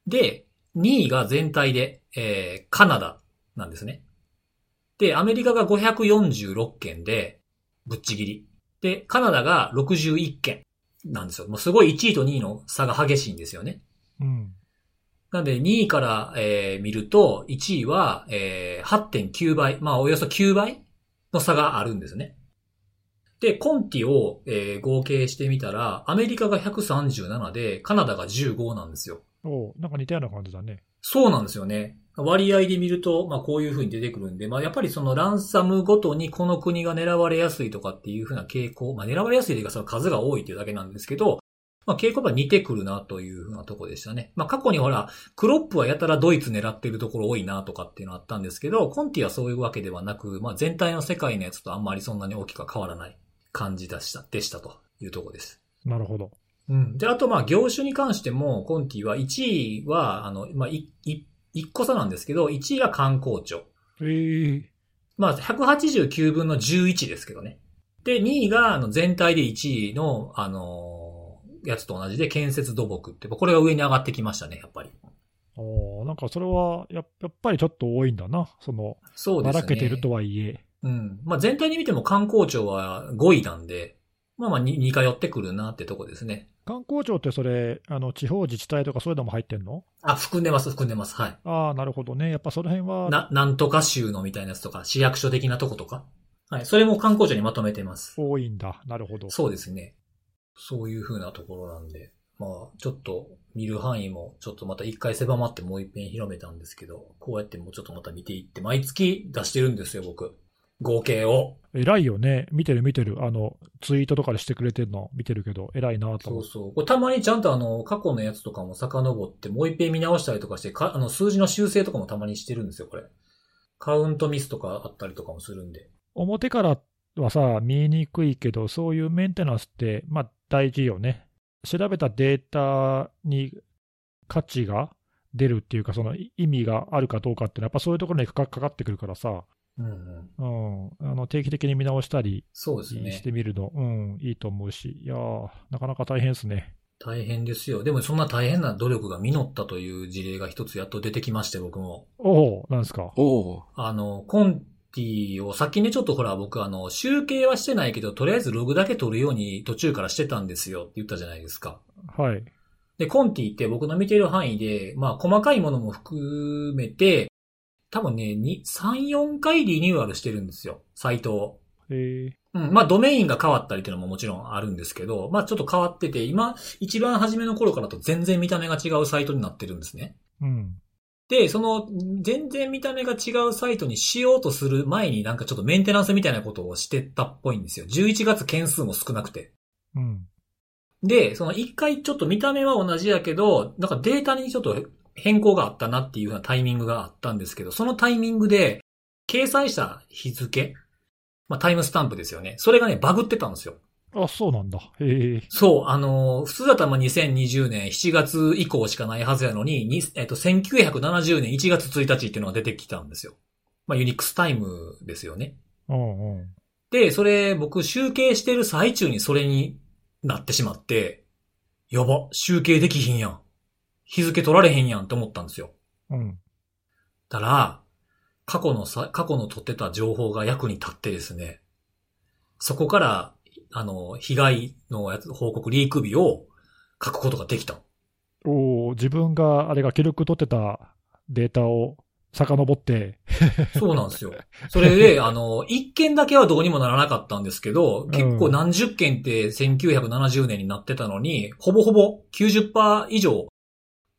で、2位が全体で、えーカナダなんですね。で、アメリカが546件で、ぶっちぎり。で、カナダが61件なんですよ。もうすごい1位と2位の差が激しいんですよね。うん。なんで2位から、えー見ると、1位は、えー8.9倍、まあおよそ9倍の差があるんですね。で、コンティを、えー合計してみたら、アメリカが137で、カナダが15なんですよ。おなんか似たような感じだね。そうなんですよね。割合で見ると、まあこういう風に出てくるんで、まあやっぱりそのランサムごとにこの国が狙われやすいとかっていう風な傾向、まあ狙われやすいというかその数が多いっていうだけなんですけど、まあ傾向が似てくるなという風なとこでしたね。まあ過去にほら、クロップはやたらドイツ狙ってるところ多いなとかっていうのあったんですけど、コンティはそういうわけではなく、まあ全体の世界のやつとあんまりそんなに大きくは変わらない感じでした、でしたというところです。なるほど。うん。で、あと、まあ、業種に関しても、コンティは1位は、あの、まあ、い、い、1個差なんですけど、1位が観光庁。ええまあ、189分の11ですけどね。で、2位が、あの、全体で1位の、あのーやつと同じで、建設土木って、これが上に上がってきましたね、やっぱり。おなんかそれはやっやっぱりちょっと多いんだな。その、ばそうですね。らけてるとはいえ。うん。まあ、全体に見ても観光庁は5位なんで、まあまあ、に似通ってくるなってとこですね。観光庁ってそれ、あの、地方自治体とかそういうのも入ってんの？あ、含んでます、含んでます。はい。ああ、なるほどね。やっぱその辺は、な、なんとか州のみたいなやつとか、市役所的なとことか。はい。それも観光庁にまとめてます。多いんだ。なるほど。そうですね。そういう風なところなんで。まあ、ちょっと見る範囲も、ちょっとまた一回狭まってもう一遍広めたんですけど、こうやってもうちょっとまた見ていって、毎月出してるんですよ、僕。合計を。偉いよね。見てる見てる。あの、ツイートとかでしてくれてるの見てるけど、偉いなと。そうそう。これたまにちゃんとあの、過去のやつとかも遡って、もう一遍見直したりとかして、かあの、数字の修正とかもたまにしてるんですよ、これ。カウントミスとかあったりとかもするんで。表からはさ、見えにくいけど、そういうメンテナンスって、まあ大事よね。調べたデータに価値が出るっていうか、その意味があるかどうかっていうのは、やっぱそういうところにかかってくるからさ、うんうん。うん、あの定期的に見直したりそうですね。してみるの、うん、いいと思うし、いやー、なかなか大変ですね。大変ですよ。でもそんな大変な努力が実ったという事例が一つやっと出てきまして、僕も。おお、なんですか？おおあの、コンティを、さっきね、ちょっとほら、僕あの、集計はしてないけど、とりあえずログだけ取るように途中からしてたんですよって言ったじゃないですか。はい。で、コンティって僕の見てる範囲で、まあ細かいものも含めて、多分ね、2、3、4回リニューアルしてるんですよ、サイトを。えうん。まあ、ドメインが変わったりっていうのももちろんあるんですけど、まあ、ちょっと変わってて、今、一番初めの頃からと全然見た目が違うサイトになってるんですね。ーうん。で、その、全然見た目が違うサイトにしようとする前になんかちょっとメンテナンスみたいなことをしてたっぽいんですよ。11月件数も少なくて。うん。で、その一回ちょっと見た目は同じやけど、なんかデータにちょっと変更があったなっていうようなタイミングがあったんですけど、そのタイミングで、掲載した日付、まあタイムスタンプですよね。それがね、バグってたんですよ。あ、そうなんだ。へえ。そう、あのー普通だったらまあ2020年7月以降しかないはずやのに、にえっと、1970年1月1日っていうのが出てきたんですよ。まあ UNIX time ですよね。うんうん。で、それ僕集計してる最中にそれになってしまって、やば、集計できひんやん。日付取られへんやんって思ったんですよ。うん。だから、過去のさ、過去の取ってた情報が役に立ってですね、そこから、あの、被害のやつ、報告リーク日を書くことができた。おー自分が、あれが記録取ってたデータを遡って、そうなんですよ。それで、<laughs> あの、一件だけはどうにもならなかったんですけど、結構何十件って1970年になってたのに、ほぼほぼ90%以上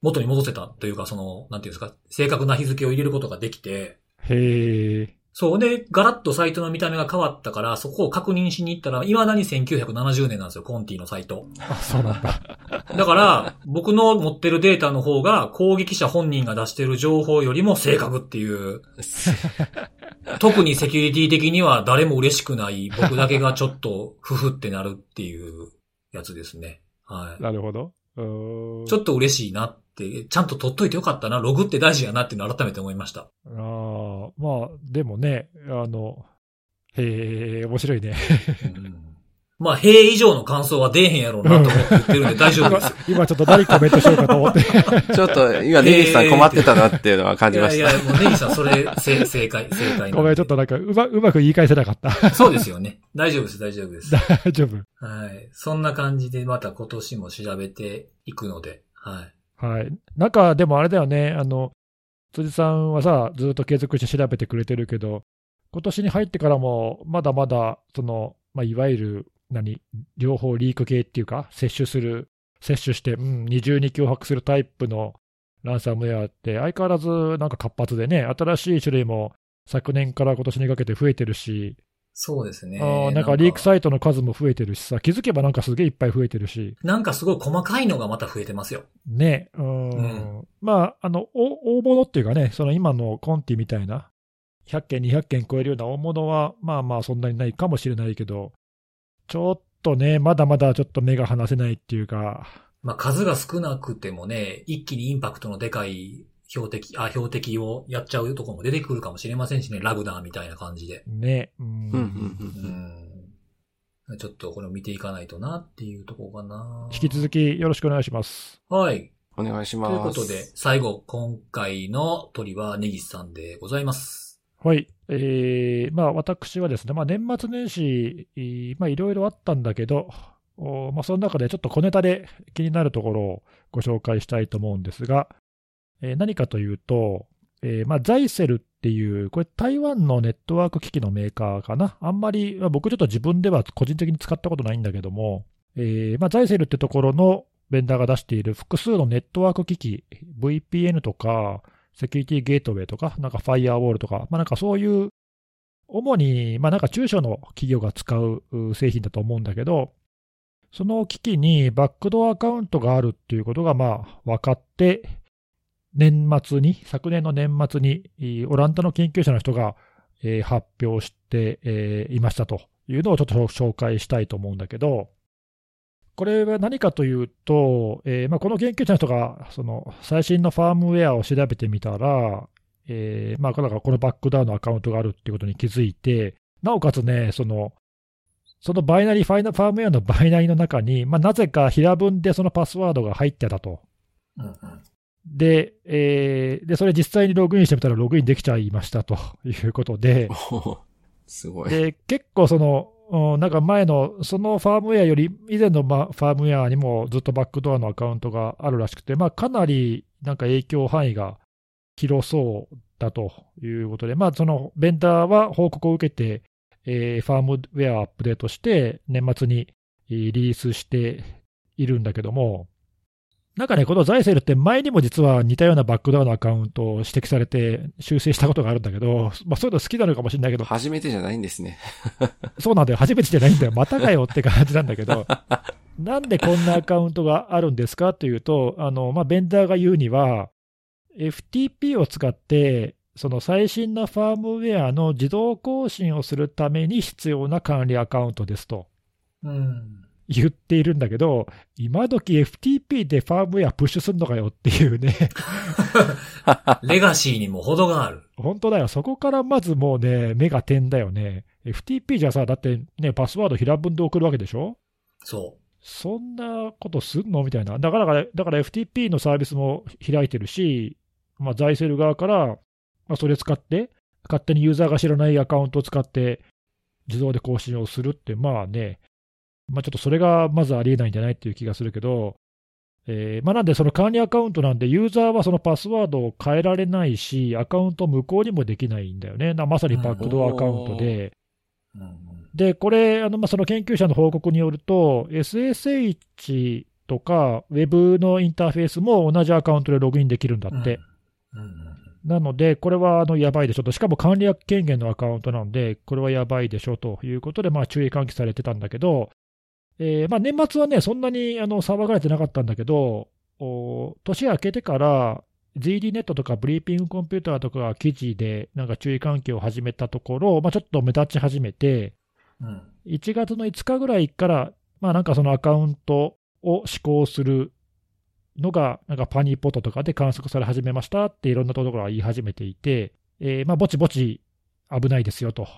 元に戻せたというか、その、なんていうんですか、正確な日付を入れることができて、へえ。そう。で、ガラッとサイトの見た目が変わったから、そこを確認しに行ったら、未だに1970年なんですよ、コンティのサイト。あ、そうなんだ。<laughs> だから、僕の持ってるデータの方が、攻撃者本人が出してる情報よりも正確っていう、<laughs> 特にセキュリティ的には誰も嬉しくない、僕だけがちょっと、ふふってなるっていうやつですね。はい。なるほど。ちょっと嬉しいなちゃんと取っといてよかったな、ログって大事やなっていうのを改めて思いました。ああ、まあ、でもね、あの、へえ、面白いね。うんまあ、塀以上の感想は出えへんやろうなと思って言ってるんで <laughs> 大丈夫今です。今ちょっと何コメントしようかと思って。ちょっと、今、ネギさん困ってたなっていうのは感じました。いやいや、もうネギさん、それ、正正解、正解ごめん、ちょっとなんかうま、うまく言い返せなかった。そうですよね。大丈夫です、大丈夫です。大丈夫。はい。そんな感じでまた今年も調べていくので、はい。はい。なんか、でもあれだよね、あの、辻さんはさ、ずっと継続して調べてくれてるけど、今年に入ってからも、まだまだ、その、まあ、いわゆる、何、両方リーク系っていうか、摂取する、摂取して、うん、二重に脅迫するタイプのランサムウェアって、相変わらずなんか活発でね、新しい種類も昨年から今年にかけて増えてるし、そうですね。あーなんかリークサイトの数も増えてるしさ、気づけばなんかすげえいっぱい増えてるし、なんかすごい細かいのがまた増えてますよ。ね、うーん、うん。まあ、あの、お大物っていうかね、その今のコンティみたいな、100件、200件超えるような大物は、まあまあそんなにないかもしれないけど、ちょっとね、まだまだちょっと目が離せないっていうか、まあ数が少なくてもね、一気にインパクトのでかい標的、あ、標的をやっちゃうところも出てくるかもしれませんしね、ラグナーみたいな感じで。ね、うんうんうんうんうん。ちょっとこれを見ていかないとなっていうところかな。引き続きよろしくお願いします。はい。お願いしとます。いうことで、最後、今回の鳥はネギスさんでございます。はい。えー、まあ私はですね、まあ年末年始、えーまあいろいろあったんだけど、おまあその中でちょっと小ネタで気になるところをご紹介したいと思うんですが、えー何かというと、えーまあザイセルっていう、これ台湾のネットワーク機器のメーカーかな。あんまり、まあ僕ちょっと自分では個人的に使ったことないんだけども、えーまあザイセルってところのベンダーが出している複数のネットワーク機器、VPN とか、セキュリティゲートウェイとか、なんかファイアウォールとか、まあなんかそういう、主に、まあなんか中小の企業が使う製品だと思うんだけど、その機器にバックドアアカウントがあるっていうことがまあ分かって、年末に、昨年の年末に、オランダの研究者の人が、えー発表して、えーいましたというのをちょっと紹介したいと思うんだけど、これは何かというと、えーまあ、この研究者の人がその最新のファームウェアを調べてみたら、えーまあ、だからこのバックダウンのアカウントがあるっていうことに気づいて、なおかつね、そのそのバイナリーファイナ、ファームウェアのバイナリーの中に、まあ、なぜか平文でそのパスワードが入ってたと。うんうん。で、えーで、それ実際にログインしてみたらログインできちゃいましたと <laughs> いうことで、<laughs> すごい。で、結構その、うんなんか前の、そのファームウェアより以前のまファームウェアにもずっとバックドアのアカウントがあるらしくて、まあ、かなりなんか影響範囲が広そうだということで、まあ、そのベンダーは報告を受けて、えーファームウェアアップデートして、年末にえーリリースしているんだけども、なんかね、このザイセルって前にも実は似たようなバックドアのアカウントを指摘されて修正したことがあるんだけど、まあそういうの好きなのかもしれないけど、初めてじゃないんですね。<laughs> そうなんだよ、初めてじゃないんだよ、またかよって感じなんだけど、<laughs> なんでこんなアカウントがあるんですかというと、あのまあ、ベンダーが言うには、FTP を使って、その最新なファームウェアの自動更新をするために必要な管理アカウントですとうん。言っているんだけど、今時 FTP でファームウェアプッシュするのかよっていうね、<laughs> レガシーにも程がある。本当だよ、そこからまずもうね、目が点だよね。FTP じゃさ、だってね、パスワード平文で送るわけでしょ？そそんなことすんのみたいな。だから、だから FTP のサービスも開いてるし、まあ、ザイセル側から、まあ、それ使って、勝手にユーザーが知らないアカウントを使って、自動で更新をするって、まあね、まあ、ちょっとそれがまずありえないんじゃないっていう気がするけど、えーまあ、なんで、その管理アカウントなんで、ユーザーはそのパスワードを変えられないし、アカウント無効にもできないんだよね。なまさにバックドアアカウントで。で、これ、あのまあ、その研究者の報告によると、SSH とか Web のインターフェースも同じアカウントでログインできるんだうん。って。うんうんなので、これはあのやばいでしょと、しかも管理役権限のアカウントなんで、これはやばいでしょということで、まあ、注意喚起されてたんだけど、えーまあ、年末はね、そんなにあの騒がれてなかったんだけど、お年明けてから、ZD ネットとかブリーピングコンピューターとかが記事でなんか注意喚起を始めたところ、まあ、ちょっと目立ち始めて、うん。1月の5日ぐらいから、まあなんかそのアカウントを施行するのが、なんかパニーポットとかで観測され始めましたっていろんなところが言い始めていて、えーまあぼちぼち危ないですよと。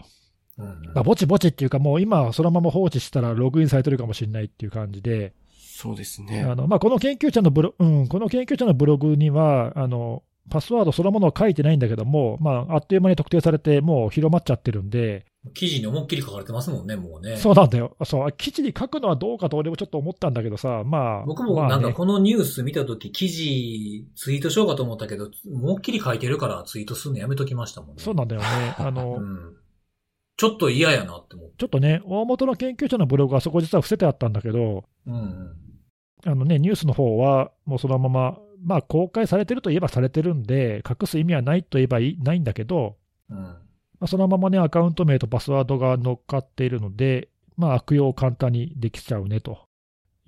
うんうんまあぼちぼちっていうかもう今そのまま放置したらログインされてるかもしれないっていう感じで、そうですね。あのまあこの研究者のブロ、うん、この研究者のブログには、あの、パスワードそのものは書いてないんだけども、まあ、あっという間に特定されて、もう広まっちゃってるんで、記事に思いっきり書かれてますもんね、もうね。そうなんだよ。そう、記事に書くのはどうかと俺もちょっと思ったんだけどさ、まあ。僕もまあねなんかこのニュース見たとき、記事ツイートしようかと思ったけど、思いっきり書いてるからツイートするのやめときましたもんね。そうなんだよね。あの、うん。ちょっと嫌やなって思って。ちょっとね、大元の研究者のブログはそこ実は伏せてあったんだけど、うんうん。あのね、ニュースの方はもうそのまま、まあ公開されてるといえばされてるんで、隠す意味はないといえばいないんだけど、うん。まあ、そのままね、アカウント名とパスワードが乗っかっているので、まあ悪用を簡単にできちゃうねと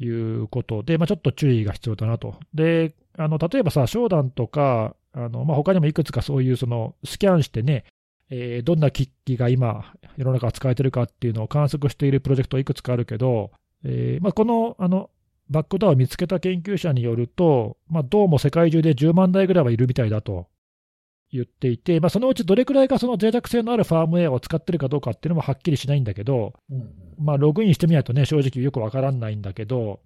いうことで、まあちょっと注意が必要だなと。で、あの、例えばさ、商談とか、あの、まあ他にもいくつかそういうそのスキャンしてね、えーどんな機器が今、世の中使えてるかっていうのを観測しているプロジェクトいくつかあるけど、えーまあ、この、あの、バックドアを見つけた研究者によると、まあ、どうも世界中で10万台ぐらいはいるみたいだと言っていて、まあ、そのうちどれくらいがその脆弱性のあるファームウェアを使ってるかどうかっていうのもはっきりしないんだけど、うんうん。まあ、ログインしてみないとね、正直よくわからないんだけど、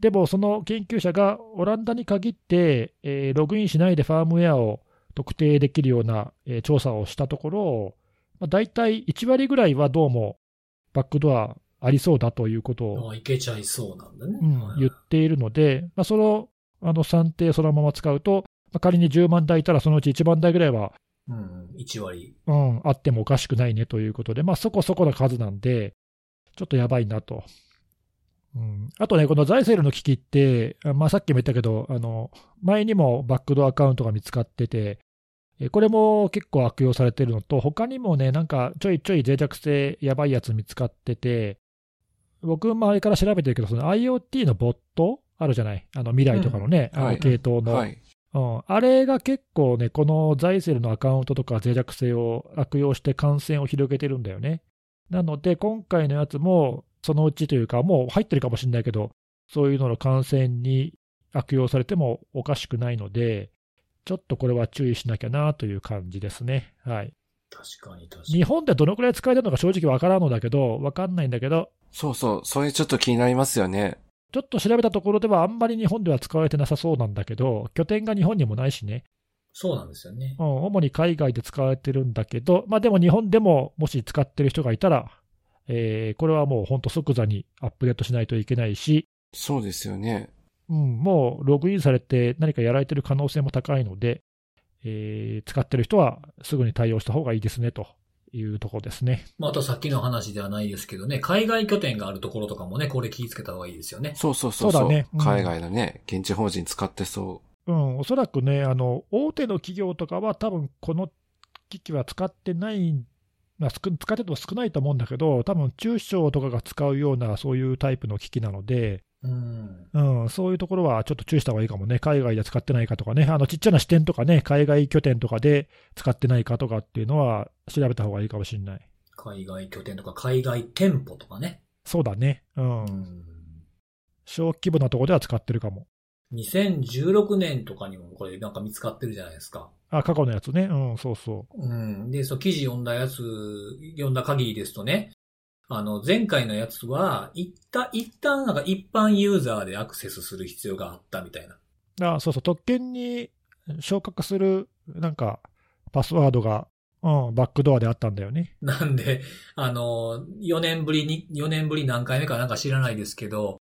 でもその研究者がオランダに限って、えーログインしないでファームウェアを特定できるような、えー調査をしたところ、まあ、大体1割ぐらいはどうもバックドアありそうだということを、あいけちゃいそうなんだね。うん言っているので、まあ、そのあの算定そのまま使うと、まあ仮に10万台いたらそのうち1万台ぐらいはうんうん。1割。うん、あってもおかしくないねということで、まあ、そこそこな数なんで、ちょっとやばいなと。うん、あとね、このザイセルの機器って、あまあ、さっきも言ったけど、あの前にもバックドアアカウントが見つかってて、えこれも結構悪用されてるのと、他にもね、なんかちょいちょい脆弱性やばいやつ見つかってて、僕、前から調べてるけど、その IoT のボットあるじゃない、あの未来とかのね、あのうん。はい。系統の、はい。うん、あれが結構ね、このザイセルのアカウントとか脆弱性を悪用して感染を広げてるんだよね。なので、今回のやつも、そのうちというか、もう入ってるかもしれないけど、そういうのの感染に悪用されてもおかしくないので、ちょっとこれは注意しなきゃなという感じですね。はい。確かに確かに。日本でどのくらい使えてるのか正直わからんのだけど、わかんないんだけど、そうそう。それちょっと気になりますよね。ちょっと調べたところではあんまり日本では使われてなさそうなんだけど、拠点が日本にもないしね。そうなんですよねう。ん、主に海外で使われてるんだけど、まあ、でも日本でももし使ってる人がいたら、えーこれはもう本当即座にアップデートしないといけないし、そうですよね。うん、もうログインされて何かやられてる可能性も高いので、えー使ってる人はすぐに対応した方がいいですねというところですね。まあ、あとさっきの話ではないですけどね、海外拠点があるところとかもね、これ気をつけた方がいいですよね。そうそうそうそう。そうだねうん海外のね、現地法人使ってそうん、おそらくね、あの大手の企業とかは、多分この機器は使ってない、まあ、少使ってても少ないと思うんだけど、多分中小とかが使うような、そういうタイプの機器なので、うん。うん、そういうところはちょっと注意した方がいいかもね、海外で使ってないかとかね、あのちっちゃな支店とかね、海外拠点とかで使ってないかとかっていうのは、調べた方がいいかもしれない。海外拠点とか海外店舗とかね。そうだね、うん、うん。小規模なところでは使ってるかも。2016年とかにもこれなんか見つかってるじゃないですか。あ、過去のやつね、うん、そうそう。うん。で、そう、記事読んだやつ、読んだ限りですとね、あの、前回のやつは、一旦、一旦なんか一般ユーザーでアクセスする必要があったみたいな。あそうそう、特権に昇格する、なんか、パスワードが、うん、バックドアであったんだよね。なんで、あの、4年ぶりに、4年ぶり何回目かなんか知らないですけど、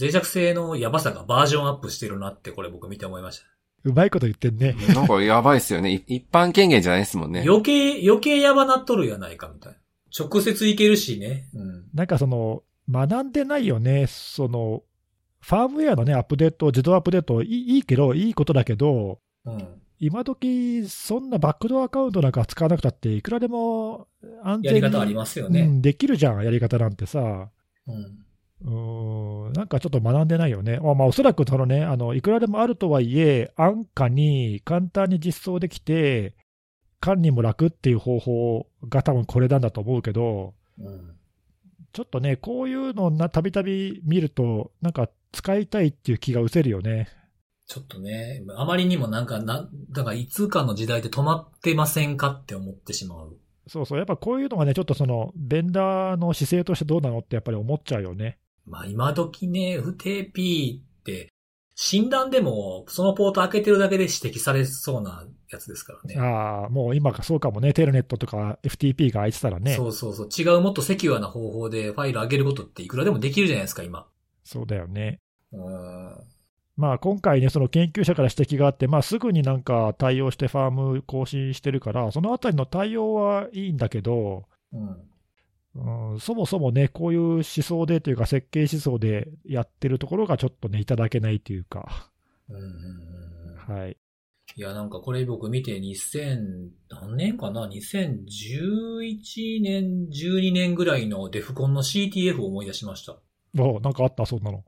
脆弱性のやばさがバージョンアップしてるなってこれ僕見て思いました。うまいこと言ってんね。う。なんかやばいっすよね。い一般権限じゃないですもんね。余計、余計やばなっとるやないかみたいな。直接いけるしね。うん。なんかその、学んでないよね、その、ファームウェアのね、アップデート、自動アップデート、いいいいけど、いいことだけど、うん。今時そんなバックドアアカウントなんか使わなくたって、いくらでも安全にやり方ありますよね。うん、できるじゃん、やり方なんてさ。うん。うーんなんかちょっと学んでないよね。まあ、まあおそらくそのね、あの、いくらでもあるとはいえ、安価に簡単に実装できて、管理も楽っていう方法が多分これなんだと思うけど、うん。ちょっとね、こういうのな、たびたび見ると、なんか使いたいっていう気が失せるよね。ちょっとね、あまりにもなんか、な、だからいつかの時代で止まってませんかって思ってしまう。そうそう、やっぱこういうのがね、ちょっとその、ベンダーの姿勢としてどうなのってやっぱり思っちゃうよね。まあ今時ね、不定 P って、診断でもそのポート開けてるだけで指摘されそうなやつですからね。ああ、もう今がそうかもね、テレネットとか FTP が開いてたらね。そうそうそう。違うもっとセキュアな方法でファイル上げることっていくらでもできるじゃないですか、今。そうだよね。うん。まあ、今回ね、その研究者から指摘があって、まあ、すぐになんか対応してファーム更新してるから、そのあたりの対応はいいんだけど、うん。うん、そもそもね、こういう思想でというか、設計思想でやってるところがちょっとね、いただけないというか、うんうんうんうん。はい。いや、なんかこれ僕見て2000、何年かな ?2011 年、12年ぐらいのデフコンの CTF を思い出しました。おなんかあった、そんなの。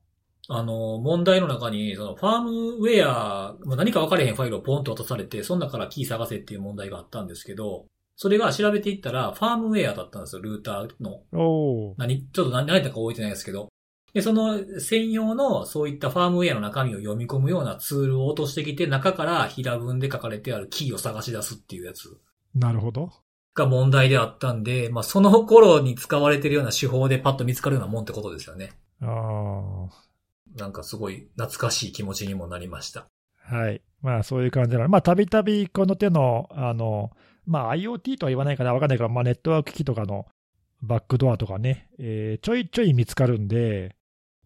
あの、問題の中に、その、ファームウェア、まあ何か分かれへんファイルをポンと渡されて、その中からキー探せっていう問題があったんですけど、それが調べていったら、ファームウェアだったんですよ、ルーターの。おー何、ちょっと何？何だったか覚えてないですけど。で、その専用のそういったファームウェアの中身を読み込むようなツールを落としてきて、中から平文で書かれてあるキーを探し出すっていうやつなるほど。が問題であったんで、まあその頃に使われてるような手法でパッと見つかるようなもんってことですよね。あーなんかすごい懐かしい気持ちにもなりました。はい。まあ、そういう感じなの。まあ、たびたびこの手の、あの、まあ、IoT とは言わないかな、わかんないから、まあ、ネットワーク機器とかのバックドアとかね、えーちょいちょい見つかるんで、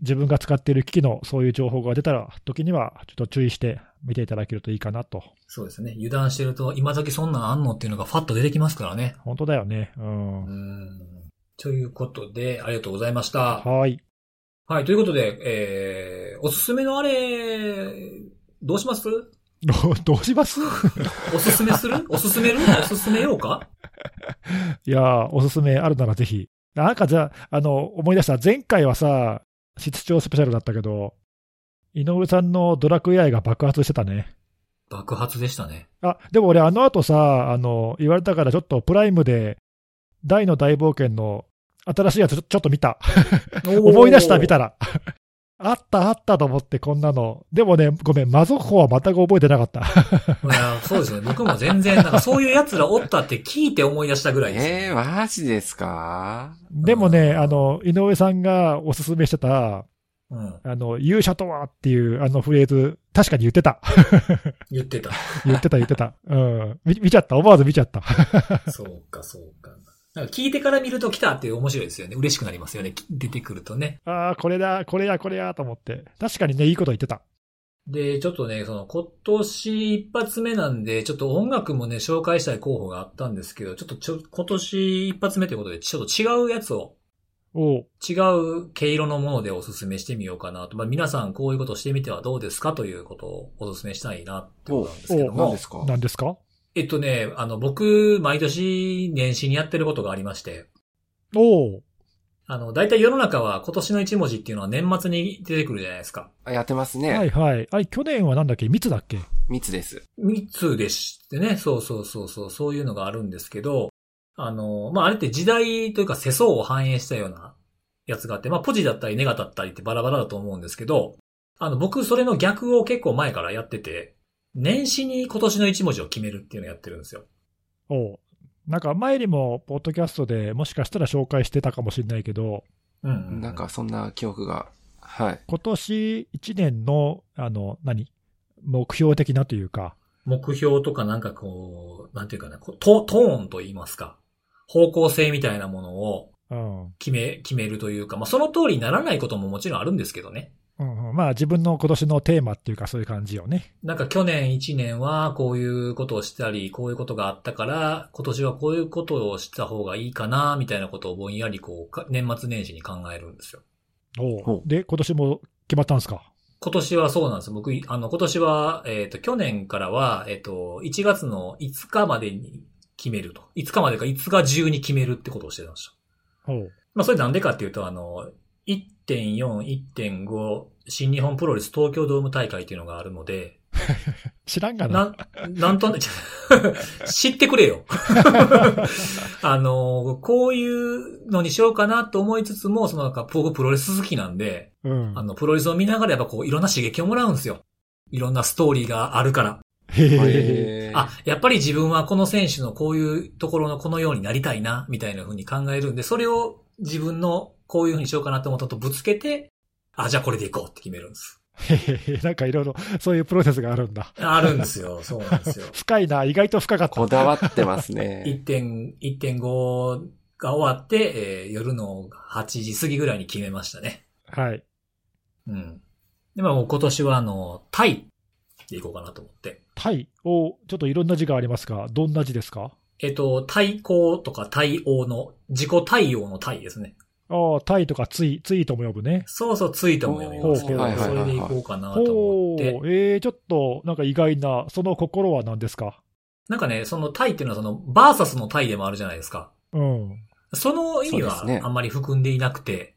自分が使っている機器のそういう情報が出たら、時にはちょっと注意して見ていただけるといいかなと。そうですね。油断してると、今時そんなんあんのっていうのがファッと出てきますからね。本当だよね。う。うんん。ということで、ありがとうございました。はい。はい、ということで、えー、おすすめのあれ、どうします？どう、します？おすすめする？<laughs> おすすめる？おすすめようか？いやー、おすすめあるならぜひ。なんかじゃあ、あの、思い出した。前回はさ、室長スペシャルだったけど、井上さんのドラクエ愛が爆発してたね。爆発でしたね。あ、でも俺あの後さ、あの、言われたからちょっとプライムで、大の大冒険の新しいやつちょちょっと見た。<laughs> 思い出した、見たら。あったあったと思ってこんなの。でもね、ごめん、マゾッホは全く覚えてなかった。いや、そうですね。僕も全然、なんかそういう奴らおったって聞いて思い出したぐらいです、えー、マジですか？でもね、あの、井上さんがおすすめしてた、うん。あの、勇者とはっていうあのフレーズ、確かに言ってた。言ってた。<laughs> 言ってた言ってた。うん。見見ちゃった。思わず見ちゃった。そうか、そうか。なんか聞いてから見ると来たって面白いですよね。嬉しくなりますよね。き出てくるとね。ああ、これだ、これや、これや、と思って。確かにね、いいこと言ってた。で、ちょっとね、その今年一発目なんで、ちょっと音楽もね、紹介したい候補があったんですけど、ちょっとちょ今年一発目ということで、ちょっと違うやつを、違う毛色のものでおすすめしてみようかなと。まあ皆さんこういうことしてみてはどうですかということをおすすめしたいなってことなんですけども何で。すか？何ですか？えっとね、あの、僕、毎年年始にやってることがありまして、おうあの、大体世の中は今年の一文字っていうのは年末に出てくるじゃないですか。あやってますはね。いはい。あれ、去年はなんだっけ？密だっけ？密です。三つでしてね、そうそうそうそう、そういうのがあるんですけど、あの、まあ、あれって時代というか世相を反映したようなやつがあって、まあ、ポジだったりネガだったりってバラバラだと思うんですけど、あの、僕それの逆を結構前からやってて、年始に今年の一文字を決めるっていうのをやってるんですよ。おうなんか前にも、ポッドキャストでもしかしたら紹介してたかもしれないけど、うんうんうんなんかそんな記憶が。はい。今年1年の、あの、何？目標的なというか、目標とかなんかこう、なんていうかな、トトーンと言いますか、方向性みたいなものをうん。決め、決めるというか、まあ、その通りにならないことももちろんあるんですけどね。うんうん、まあ自分の今年のテーマっていうかそういう感じよね。なんか去年1年はこういうことをしたり、こういうことがあったから、今年はこういうことをした方がいいかな、みたいなことをぼんやりこうか、年末年始に考えるんですよ。おで、今年も決まったんですか？今年はそうなんです。僕、あの、今年は、えっ、と、去年からは、えっ、と、1月の5日までに決めると。5日までか5日中に決めるってことをしてたんですよ。おうまあ、それなんでかっていうと、あの、1.4、1.5、新日本プロレス東京ドーム大会っていうのがあるので、<laughs> 知らんがな。なん、なんと、<laughs> 知ってくれよ。<laughs> あの、こういうのにしようかなと思いつつも、そのなんか、僕プロレス好きなんで、うんあ。の、プロレスを見ながらやっぱこう、いろんな刺激をもらうんですよ。いろんなストーリーがあるから。へあ、やっぱり自分はこの選手のこういうところのこのようになりたいな、みたいな風に考えるんで、それを自分のこういう風にしようかなと思ったとぶつけて、あ、じゃあこれでいこうって決めるんです。へへへ。なんかいろいろそういうプロセスがあるんだ。あるんですよ。そうなんですよ。<laughs> 深いな。意外と深かった。こだわってますね。<laughs> 1.5 1.5が終わって、えー夜の8時過ぎぐらいに決めましたね。はい。うん。で、まあもう今年はあの、タイでいこうかなと思って。タイを、ちょっといろんな字がありますが、どんな字ですか？えっ、と、対抗とか対応の、自己対応の対ですね。ああ、タイとかツイ、ツイートも呼ぶね。そうそう、ツイートも読みますけど、それでいこうかなと思って。。ええちょっと、なんか意外な、その心は何ですか？なんかね、そのタイっていうのはその、バーサスのタイでもあるじゃないですか。うん。その意味はあんまり含んでいなくて、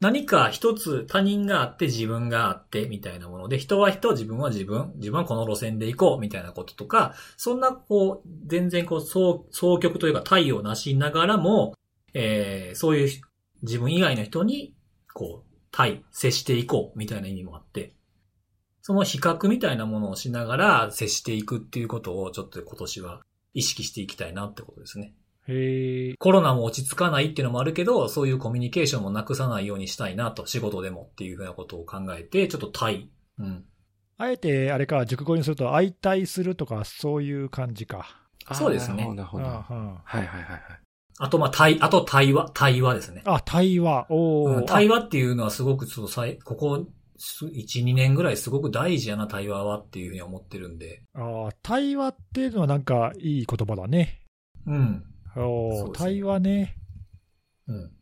何か一つ他人があって自分があってみたいなもので、人は人、自分は自分、自分はこの路線で行こうみたいなこととか、そんなこう、全然こう、総、総局というか対をなしながらも、えー、そういう自分以外の人に、こう、対、接していこうみたいな意味もあって、その比較みたいなものをしながら接していくっていうことをちょっと今年は意識していきたいなってことですね。へえ。コロナも落ち着かないっていうのもあるけど、そういうコミュニケーションもなくさないようにしたいなと、仕事でもっていうふうなことを考えて、ちょっと対。うん。あえて、あれか、熟語にすると、相対するとか、そういう感じか。そうですねなるほど、はいはいはい。あと、まあ、対、あと対話、対話ですね。あ、対話。おうんー対話っていうのはすごく、ちょっとさい、ここ、す1、2年ぐらいすごく大事やな、対話はっていうふうに思ってるんで。ああ対話っていうのはなんかいい言葉だね。うん。おーそうですね対話ね。うん。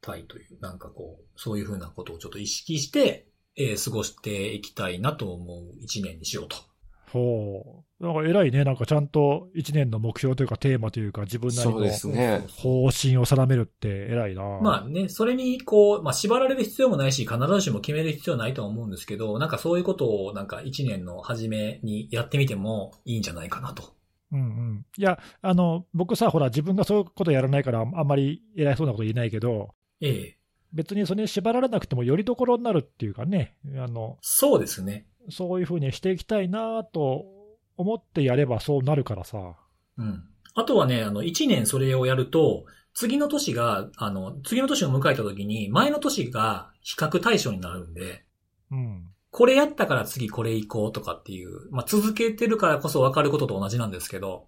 対という、なんかこう、そういうふうなことをちょっと意識して、えー過ごしていきたいなと思う一年にしようと。ほう。なんか偉いね。なんかちゃんと一年の目標というかテーマというか自分なりのそうですね。方針を定めるって偉いな。まあね、それにこう、まあ縛られる必要もないし、必ずしも決める必要はないとは思うんですけど、なんかそういうことをなんか一年の初めにやってみてもいいんじゃないかなと。うんうん。いや、あの、僕さ、ほら、自分がそういうことやらないから、あんまり偉そうなこと言えないけど、ええ。別にそれに縛られなくてもよりどころになるっていうかね、あの、そうですね。そういうふうにしていきたいなと思ってやればそうなるからさ。うん。あとはね、あの、一年それをやると、次の年が、あの、次の年を迎えた時に、前の年が比較対象になるんで、うん。これやったから次これ行こうとかっていう、まあ、続けてるからこそ分かることと同じなんですけど、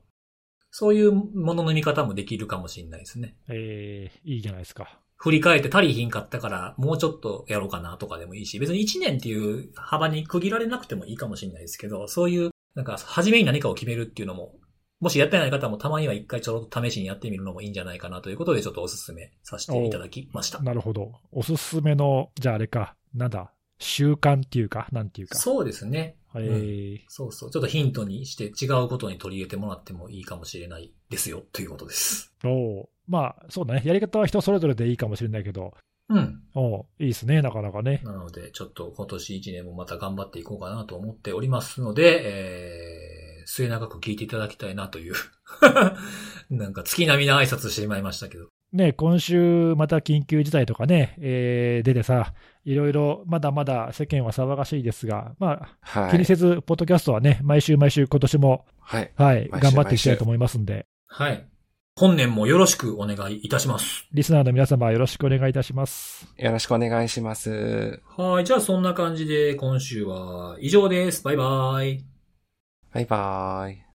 そういうものの見方もできるかもしれないですね。えー、いいじゃないですか。振り返って足りひんかったから、もうちょっとやろうかなとかでもいいし、別に1年っていう幅に区切られなくてもいいかもしれないですけど、そういう、なんか、初めに何かを決めるっていうのも、もしやってない方もたまには一回ちょろっと試しにやってみるのもいいんじゃないかなということで、ちょっとおすすめさせていただきました。なるほど。おすすめの、じゃああれか、なんだ、習慣っていうか、なんていうか。そうですね。えーそうそう。ちょっとヒントにして違うことに取り入れてもらってもいいかもしれないですよ、ということです。おうまあ、そうだね。やり方は人それぞれでいいかもしれないけど、うん。おういいですね、なかなかね。なので、ちょっと今年1年もまた頑張っていこうかなと思っておりますので、えー、末永く聞いていただきたいなという。<laughs> なんか月並みな挨拶してしまいましたけど。ね、今週また緊急事態とかね、えー出てさ、いろいろまだまだ世間は騒がしいですが、まあ、はい。気にせず、ポッドキャストはね、毎週毎週今年も、はい。はい、頑張っていきたいと思いますんで、はい。本年もよろしくお願いいたします。リスナーの皆様よろしくお願いいたします。よろしくお願いします。はい。じゃあそんな感じで今週は以上です。バイバイ。バイバーイ。